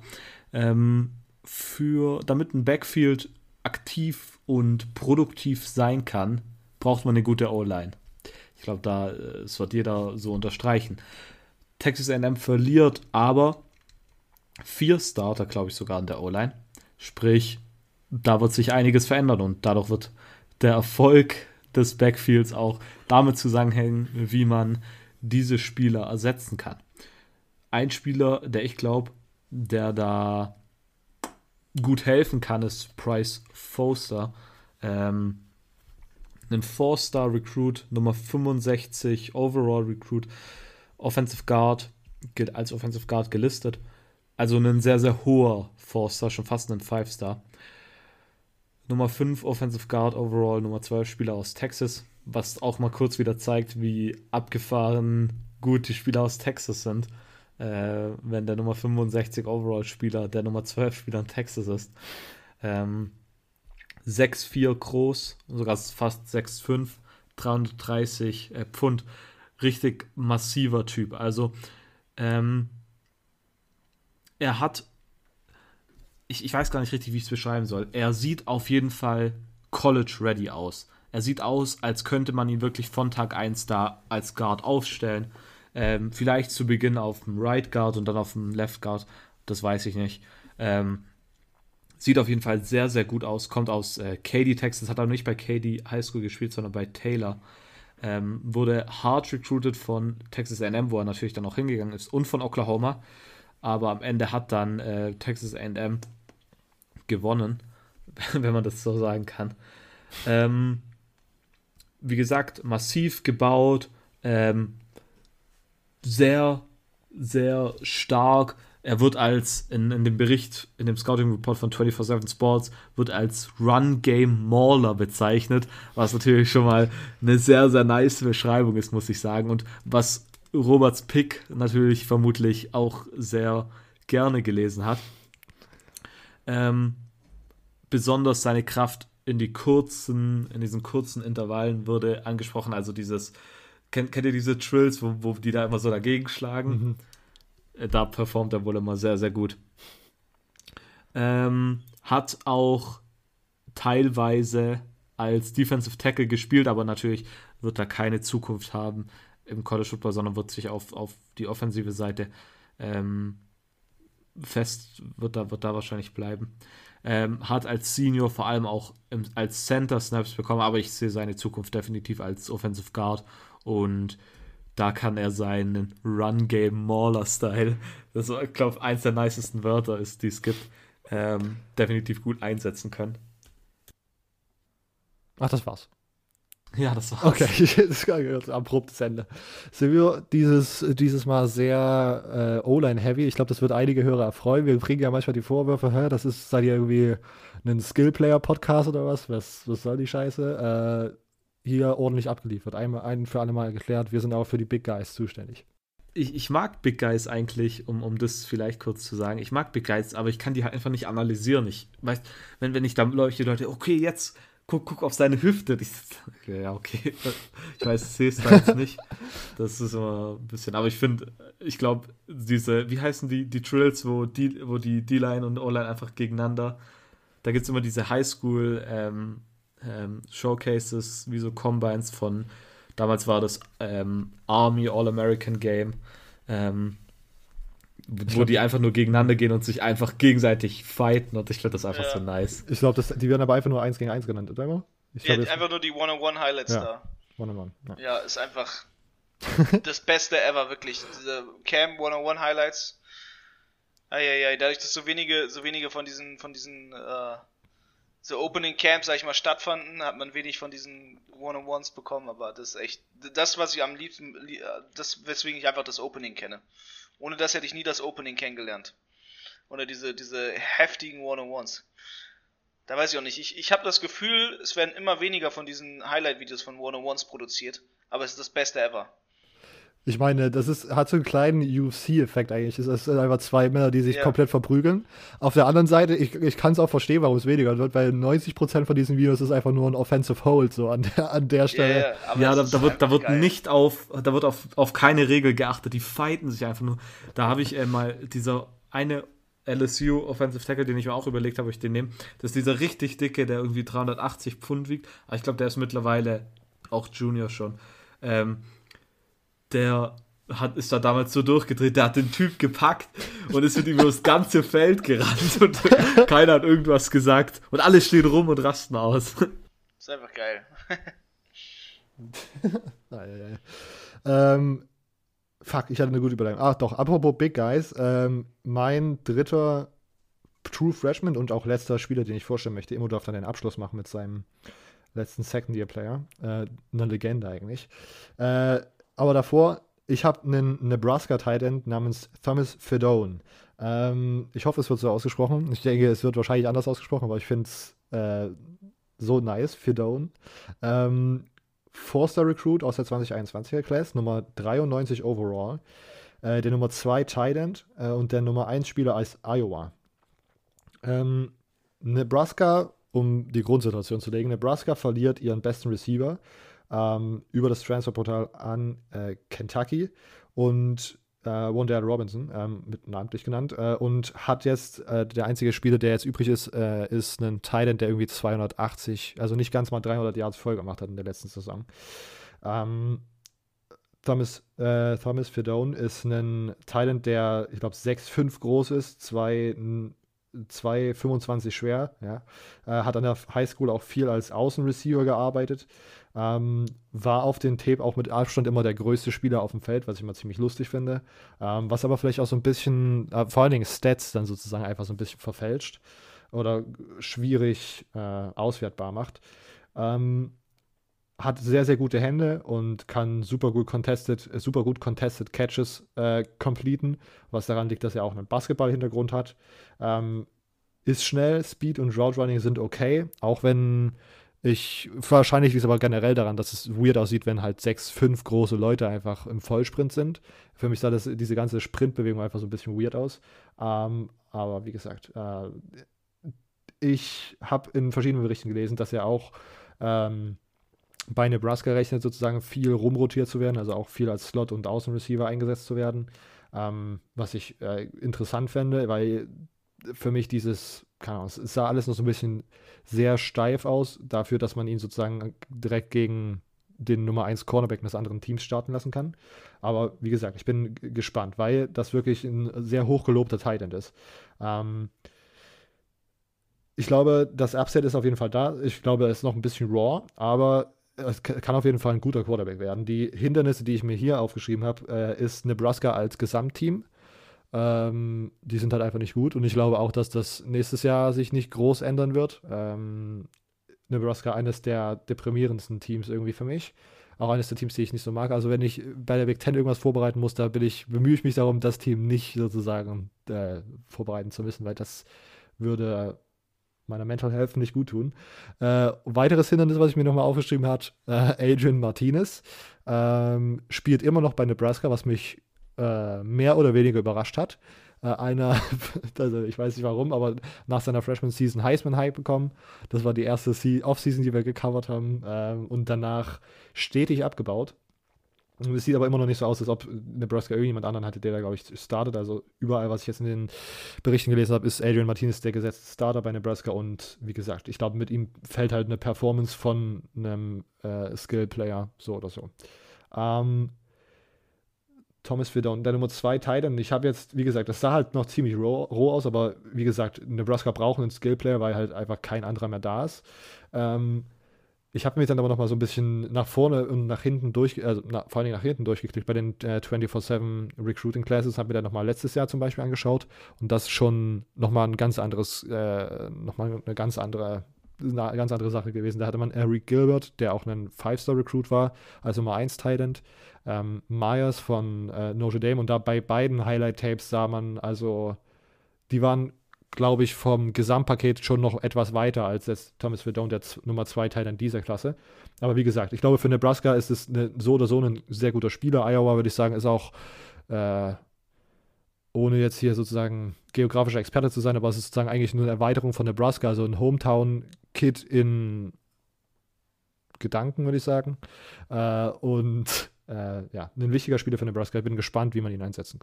Ähm, für, damit ein Backfield aktiv und produktiv sein kann, braucht man eine gute O-Line. Ich glaube, da äh, das wird jeder so unterstreichen. Texas AM verliert aber vier Starter, glaube ich, sogar in der O-Line. Sprich, da wird sich einiges verändern und dadurch wird der Erfolg des Backfields auch damit zusammenhängen, wie man diese Spieler ersetzen kann. Ein Spieler, der ich glaube, der da gut helfen kann, ist Price Foster. Ähm, ein Four-Star-Recruit, Nummer 65, Overall-Recruit. Offensive Guard, gilt als Offensive Guard gelistet. Also ein sehr, sehr hoher Four-Star, schon fast ein Five-Star. Nummer 5 Offensive Guard overall, Nummer 12 Spieler aus Texas, was auch mal kurz wieder zeigt, wie abgefahren gut die Spieler aus Texas sind. Äh, wenn der Nummer 65 Overall Spieler der Nummer 12 Spieler in Texas ist. Ähm, 6'4 groß, sogar fast 6'5, 330 äh, Pfund richtig massiver Typ. Also ähm, er hat, ich, ich weiß gar nicht richtig, wie ich es beschreiben soll. Er sieht auf jeden Fall College-ready aus. Er sieht aus, als könnte man ihn wirklich von Tag 1 da als Guard aufstellen. Ähm, vielleicht zu Beginn auf dem Right Guard und dann auf dem Left Guard. Das weiß ich nicht. Ähm, sieht auf jeden Fall sehr, sehr gut aus. Kommt aus äh, Katy, Texas. Hat aber nicht bei Katy High School gespielt, sondern bei Taylor. Ähm, wurde hard recruited von Texas AM, wo er natürlich dann auch hingegangen ist, und von Oklahoma. Aber am Ende hat dann äh, Texas AM gewonnen, wenn man das so sagen kann. Ähm, wie gesagt, massiv gebaut, ähm, sehr, sehr stark, er wird als, in, in dem Bericht, in dem Scouting Report von 24-7 Sports, wird als Run-Game Mauler bezeichnet, was natürlich schon mal eine sehr, sehr nice Beschreibung ist, muss ich sagen. Und was Roberts Pick natürlich vermutlich auch sehr gerne gelesen hat. Ähm, besonders seine Kraft in die kurzen, in diesen kurzen Intervallen wurde angesprochen. Also dieses, kennt, kennt ihr diese Trills, wo, wo die da immer so dagegen schlagen? Mhm da performt er wohl immer sehr, sehr gut. Ähm, hat auch teilweise als Defensive Tackle gespielt, aber natürlich wird er keine Zukunft haben im College Football, sondern wird sich auf, auf die offensive Seite ähm, fest, wird da, wird da wahrscheinlich bleiben. Ähm, hat als Senior vor allem auch im, als Center Snaps bekommen, aber ich sehe seine Zukunft definitiv als Offensive Guard und da kann er seinen Run-Game Mauler-Style, das ich glaube eins der nicesten Wörter ist, die es gibt, ähm, definitiv gut einsetzen können. Ach, das war's. Ja, das war's. Okay, das ist ein abruptes Ende. Sind wir dieses, dieses Mal sehr äh, O-Line-heavy? Ich glaube, das wird einige Hörer erfreuen. Wir kriegen ja manchmal die Vorwürfe, hä, das ist, seid ihr irgendwie ein Skill-Player-Podcast oder was? was? Was soll die Scheiße? Äh, hier ordentlich abgeliefert. Einmal, ein für alle Mal geklärt, wir sind auch für die Big Guys zuständig. Ich, ich mag Big Guys eigentlich, um, um das vielleicht kurz zu sagen. Ich mag Big Guys, aber ich kann die halt einfach nicht analysieren. Ich weiß, wenn, wenn ich dann leuchte, Leute, okay, jetzt guck, guck auf seine Hüfte. Ich, ja, okay. Ich weiß, es da jetzt nicht. Das ist immer ein bisschen. Aber ich finde, ich glaube, diese, wie heißen die, die Drills, wo die, wo die D-Line und O-Line einfach gegeneinander. Da gibt es immer diese Highschool ähm, ähm, Showcases, wie so Combines von, damals war das ähm, Army All-American Game. Ähm, wo die einfach nur gegeneinander gehen und sich einfach gegenseitig fighten und ich finde das einfach ja. so nice. Ich glaube, die werden aber einfach nur 1 gegen 1 genannt, oder immer? Ich glaub, ja, einfach nur die One-on-One-Highlights ja. da. One-on-One. Ja. ja, ist einfach das Beste ever, wirklich. Diese Cam One-on-One-Highlights. Eieiei, dadurch, dass so wenige, so wenige von diesen, von diesen, äh, so Opening Camps, sag ich mal, stattfanden, hat man wenig von diesen One-on-Ones bekommen, aber das ist echt, das, was ich am liebsten, das, weswegen ich einfach das Opening kenne. Ohne das hätte ich nie das Opening kennengelernt. Oder diese, diese heftigen One-on-Ones. Da weiß ich auch nicht. Ich, ich habe das Gefühl, es werden immer weniger von diesen Highlight-Videos von One-on-Ones produziert. Aber es ist das Beste ever. Ich meine, das ist, hat so einen kleinen UFC-Effekt eigentlich. Es sind einfach zwei Männer, die sich ja. komplett verprügeln. Auf der anderen Seite, ich, ich kann es auch verstehen, warum es weniger wird, weil 90% von diesen Videos ist einfach nur ein Offensive Hold, so an der, an der Stelle. Yeah, ja, da, da, wird, da wird nicht auf, da wird auf, auf keine Regel geachtet. Die fighten sich einfach nur. Da habe ich äh, mal dieser eine LSU Offensive Tackle, den ich mir auch überlegt habe, ob ich den nehme. Das ist dieser richtig dicke, der irgendwie 380 Pfund wiegt. Aber ich glaube, der ist mittlerweile auch Junior schon. Ähm, der hat, ist da damals so durchgedreht, der hat den Typ gepackt und ist mit ihm über das ganze Feld gerannt und keiner hat irgendwas gesagt und alle stehen rum und rasten aus. Ist einfach geil. ähm, fuck, ich hatte eine gute Überleitung. Ach doch, apropos Big Guys, ähm, mein dritter True Freshman und auch letzter Spieler, den ich vorstellen möchte, Immo darf dann den Abschluss machen mit seinem letzten Second-Year-Player. Äh, eine Legende eigentlich. Äh, aber davor, ich habe einen Nebraska Tight End namens Thomas Fedone. Ähm, ich hoffe, es wird so ausgesprochen. Ich denke, es wird wahrscheinlich anders ausgesprochen, aber ich finde es äh, so nice, Fedone. Ähm, Forster Recruit aus der 2021er Class, Nummer 93 overall. Äh, der Nummer 2 Tight End äh, und der Nummer 1 Spieler als Iowa. Ähm, Nebraska, um die Grundsituation zu legen, Nebraska verliert ihren besten Receiver ähm, über das Transferportal an äh, Kentucky und äh, Wondale Robinson, ähm, mit namentlich genannt, äh, und hat jetzt äh, der einzige Spieler, der jetzt übrig ist, äh, ist ein Titan, der irgendwie 280, also nicht ganz mal 300 Yards voll gemacht hat in der letzten Saison. Ähm, Thomas, äh, Thomas Fedone ist ein Titan, der, ich glaube, 6'5 groß ist, 2,25 schwer, ja. Äh, hat an der Highschool auch viel als Außenreceiver gearbeitet. Ähm, war auf den Tape auch mit Abstand immer der größte Spieler auf dem Feld, was ich immer ziemlich lustig finde. Ähm, was aber vielleicht auch so ein bisschen, äh, vor allen Dingen Stats dann sozusagen einfach so ein bisschen verfälscht oder schwierig äh, auswertbar macht. Ähm, hat sehr, sehr gute Hände und kann super gut contested, super gut contested Catches äh, completen, was daran liegt, dass er auch einen Basketball-Hintergrund hat. Ähm, ist schnell, Speed und Route Running sind okay, auch wenn ich, wahrscheinlich liegt es aber generell daran, dass es weird aussieht, wenn halt sechs, fünf große Leute einfach im Vollsprint sind. Für mich sah das, diese ganze Sprintbewegung einfach so ein bisschen weird aus. Ähm, aber wie gesagt, äh, ich habe in verschiedenen Berichten gelesen, dass er auch ähm, bei Nebraska rechnet, sozusagen viel rumrotiert zu werden, also auch viel als Slot- und Außenreceiver eingesetzt zu werden. Ähm, was ich äh, interessant fände, weil für mich dieses, keine Ahnung, es sah alles noch so ein bisschen sehr steif aus, dafür, dass man ihn sozusagen direkt gegen den Nummer 1 Cornerback eines anderen Teams starten lassen kann. Aber wie gesagt, ich bin gespannt, weil das wirklich ein sehr hochgelobter Tight End ist. Ähm, ich glaube, das Upset ist auf jeden Fall da. Ich glaube, es ist noch ein bisschen raw, aber es kann auf jeden Fall ein guter Quarterback werden. Die Hindernisse, die ich mir hier aufgeschrieben habe, äh, ist Nebraska als Gesamtteam. Ähm, die sind halt einfach nicht gut und ich glaube auch, dass das nächstes Jahr sich nicht groß ändern wird. Ähm, Nebraska eines der deprimierendsten Teams irgendwie für mich. Auch eines der Teams, die ich nicht so mag. Also wenn ich bei der Big Ten irgendwas vorbereiten muss, da ich, bemühe ich mich darum, das Team nicht sozusagen äh, vorbereiten zu müssen, weil das würde meiner Mental Health nicht gut tun. Äh, weiteres Hindernis, was ich mir nochmal aufgeschrieben habe, äh, Adrian Martinez ähm, spielt immer noch bei Nebraska, was mich äh, mehr oder weniger überrascht hat. Äh, einer, also ich weiß nicht warum, aber nach seiner Freshman-Season Heisman-Hype bekommen. Das war die erste Off-Season, die wir gecovert haben. Ähm, und danach stetig abgebaut. Und es sieht aber immer noch nicht so aus, als ob Nebraska irgendjemand anderen hatte, der da, glaube ich, startet. Also überall, was ich jetzt in den Berichten gelesen habe, ist Adrian Martinez der gesetzte Starter bei Nebraska. Und wie gesagt, ich glaube, mit ihm fällt halt eine Performance von einem äh, Skill-Player so oder so. Ähm, Thomas Vidon, der Nummer 2 Titan. Ich habe jetzt, wie gesagt, das sah halt noch ziemlich roh, roh, aus, aber wie gesagt, Nebraska braucht einen Skill-Player, weil halt einfach kein anderer mehr da ist. Ähm, ich habe mich dann aber noch mal so ein bisschen nach vorne und nach hinten durch, also na, vor allem nach hinten durchgeklickt bei den äh, 24-7 Recruiting Classes, habe mir dann noch mal letztes Jahr zum Beispiel angeschaut und das schon noch mal ein ganz anderes, äh, noch mal eine ganz andere, eine ganz andere Sache gewesen. Da hatte man Eric Gilbert, der auch ein Five-Star-Recruit war, also Nummer 1 Tight ähm, Myers von äh, Notre Dame und da bei beiden Highlight-Tapes sah man also, die waren glaube ich, vom Gesamtpaket schon noch etwas weiter als jetzt Thomas Verdon, der Nummer 2 Teil in dieser Klasse. Aber wie gesagt, ich glaube, für Nebraska ist es eine, so oder so ein sehr guter Spieler. Iowa, würde ich sagen, ist auch, äh, ohne jetzt hier sozusagen geografischer Experte zu sein, aber es ist sozusagen eigentlich nur eine Erweiterung von Nebraska, also ein Hometown-Kid in Gedanken, würde ich sagen. Äh, und äh, ja, ein wichtiger Spieler für Nebraska. Ich bin gespannt, wie man ihn einsetzen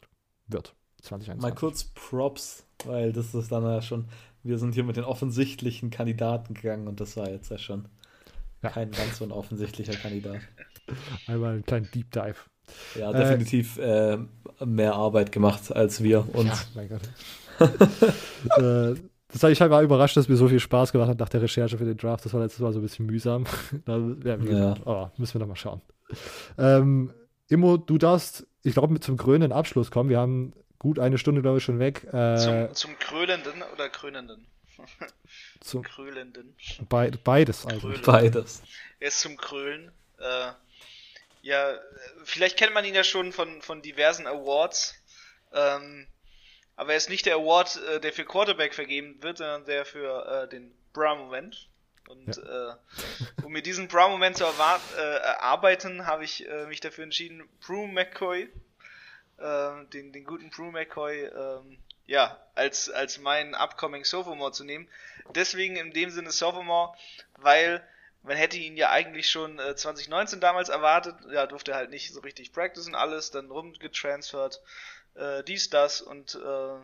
wird. 2021. Mal kurz Props, weil das ist dann ja schon, wir sind hier mit den offensichtlichen Kandidaten gegangen und das war jetzt ja schon ja. kein ganz so ein offensichtlicher Kandidat. Einmal einen kleinen Deep Dive. Ja, definitiv äh, äh, mehr Arbeit gemacht als wir. Und ja, mein Gott. äh, das heißt, ich war überrascht, dass mir so viel Spaß gemacht hat nach der Recherche für den Draft. Das war letztes Mal so ein bisschen mühsam. da ja, ja. Oh, müssen wir noch mal schauen. Ähm, Immo, du darfst, ich glaube, zum krönenden Abschluss kommen. Wir haben gut eine Stunde, glaube ich, schon weg. Äh, zum, zum Krölenden oder Krönenden? zum Krölenden. Be beides, also. Krölen. Beides. Er ist zum Krölen. Äh, ja, vielleicht kennt man ihn ja schon von, von diversen Awards. Ähm, aber er ist nicht der Award, äh, der für Quarterback vergeben wird, sondern der für äh, den Bra-Moment. Und ja. äh, um mir diesen Bra-Moment zu äh, erarbeiten, habe ich äh, mich dafür entschieden, Brew McCoy äh, den, den guten Brew McCoy, ähm, ja, als, als mein upcoming Sophomore zu nehmen. Deswegen in dem Sinne Sophomore, weil man hätte ihn ja eigentlich schon äh, 2019 damals erwartet, ja, durfte halt nicht so richtig practicen alles, dann rumgetransfert, äh, dies, das und äh,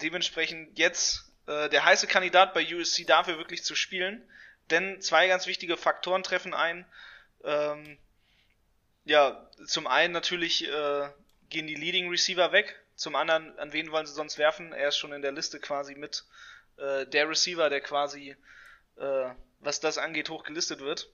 dementsprechend jetzt äh, der heiße Kandidat bei USC dafür wirklich zu spielen, denn zwei ganz wichtige Faktoren treffen ein. Ähm, ja, zum einen natürlich äh, gehen die Leading Receiver weg. Zum anderen, an wen wollen sie sonst werfen? Er ist schon in der Liste quasi mit äh, der Receiver, der quasi, äh, was das angeht, hochgelistet wird.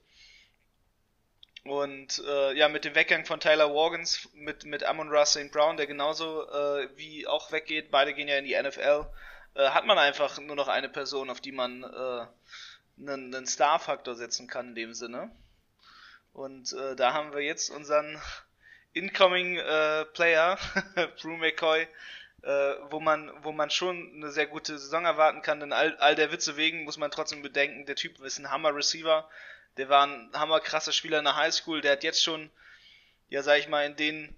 Und äh, ja, mit dem Weggang von Tyler Morgans, mit, mit Amon Ross St. Brown, der genauso äh, wie auch weggeht, beide gehen ja in die NFL, äh, hat man einfach nur noch eine Person, auf die man äh, einen, einen Star-Faktor setzen kann in dem Sinne. Und äh, da haben wir jetzt unseren Incoming äh, Player, Brew McCoy, äh, wo man, wo man schon eine sehr gute Saison erwarten kann, denn all, all der Witze wegen muss man trotzdem bedenken, der Typ ist ein Hammer Receiver, der war ein hammer krasser Spieler in der Highschool, der hat jetzt schon, ja sag ich mal, in den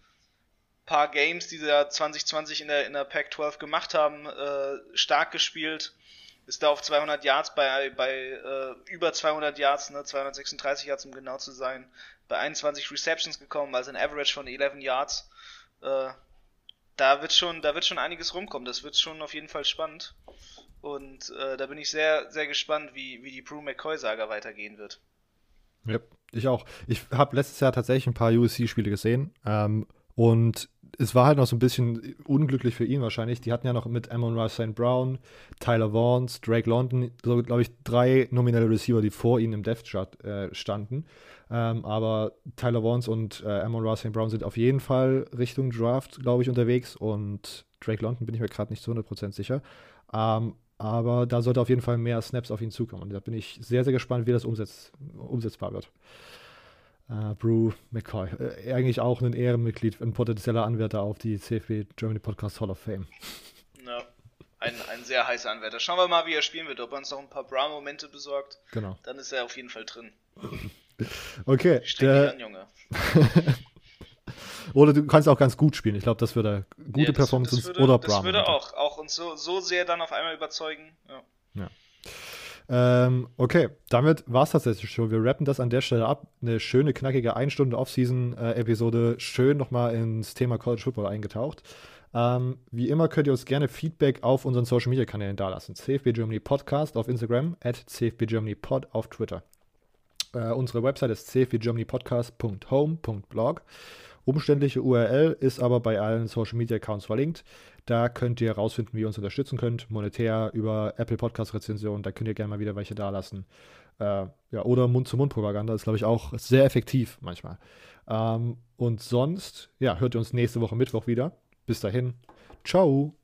paar Games, die sie ja 2020 in der, in der Pac-12 gemacht haben, äh, stark gespielt, ist da auf 200 Yards bei, bei äh, über 200 Yards, ne, 236 Yards um genau zu sein, bei 21 Receptions gekommen, also ein Average von 11 Yards. Äh, da wird schon, da wird schon einiges rumkommen. Das wird schon auf jeden Fall spannend. Und äh, da bin ich sehr, sehr gespannt, wie, wie die Brew McCoy-Saga weitergehen wird. Ja, ich auch. Ich habe letztes Jahr tatsächlich ein paar USC-Spiele gesehen. Ähm, und es war halt noch so ein bisschen unglücklich für ihn wahrscheinlich. Die hatten ja noch mit Amon Ross St. Brown, Tyler Vaughns, Drake London, so glaube ich drei nominelle Receiver, die vor ihnen im Death Chart äh, standen. Ähm, aber Tyler Vaughns und äh, Amon Ross St. Brown sind auf jeden Fall Richtung Draft, glaube ich, unterwegs. Und Drake London bin ich mir gerade nicht zu 100% sicher. Ähm, aber da sollte auf jeden Fall mehr Snaps auf ihn zukommen. Und da bin ich sehr, sehr gespannt, wie das umsetz umsetzbar wird. Uh, Brew McCoy. Äh, eigentlich auch ein Ehrenmitglied, ein potenzieller Anwärter auf die CFB Germany Podcast Hall of Fame. Ja, ein, ein sehr heißer Anwärter. Schauen wir mal, wie er spielen wird. Ob er uns noch ein paar Brown-Momente besorgt. Genau. Dann ist er auf jeden Fall drin. okay. Streng dich an, Junge. oder du kannst auch ganz gut spielen. Ich glaube, das würde gute Ja, das- Performance das würde, oder Das Brown. würde auch, auch uns so, so sehr dann auf einmal überzeugen. Ja. Ähm, okay, damit war es tatsächlich schon. Wir rappen das an der Stelle ab. Eine schöne, knackige 1 Stunde Off-Season-Episode. Schön nochmal ins Thema College Football eingetaucht. Ähm, wie immer könnt ihr uns gerne Feedback auf unseren Social Media Kanälen dalassen. CFB Germany Podcast auf Instagram, at CFB Germany Pod auf Twitter. Äh, unsere Website ist cfbgermanypodcast.home.blog. Umständliche URL ist aber bei allen Social Media Accounts verlinkt. Da könnt ihr herausfinden, wie ihr uns unterstützen könnt. Monetär über Apple Podcast Rezensionen, da könnt ihr gerne mal wieder welche dalassen. Äh, ja, oder Mund-zu-Mund-Propaganda ist, glaube ich, auch sehr effektiv manchmal. Ähm, und sonst, ja, hört ihr uns nächste Woche Mittwoch wieder. Bis dahin, ciao.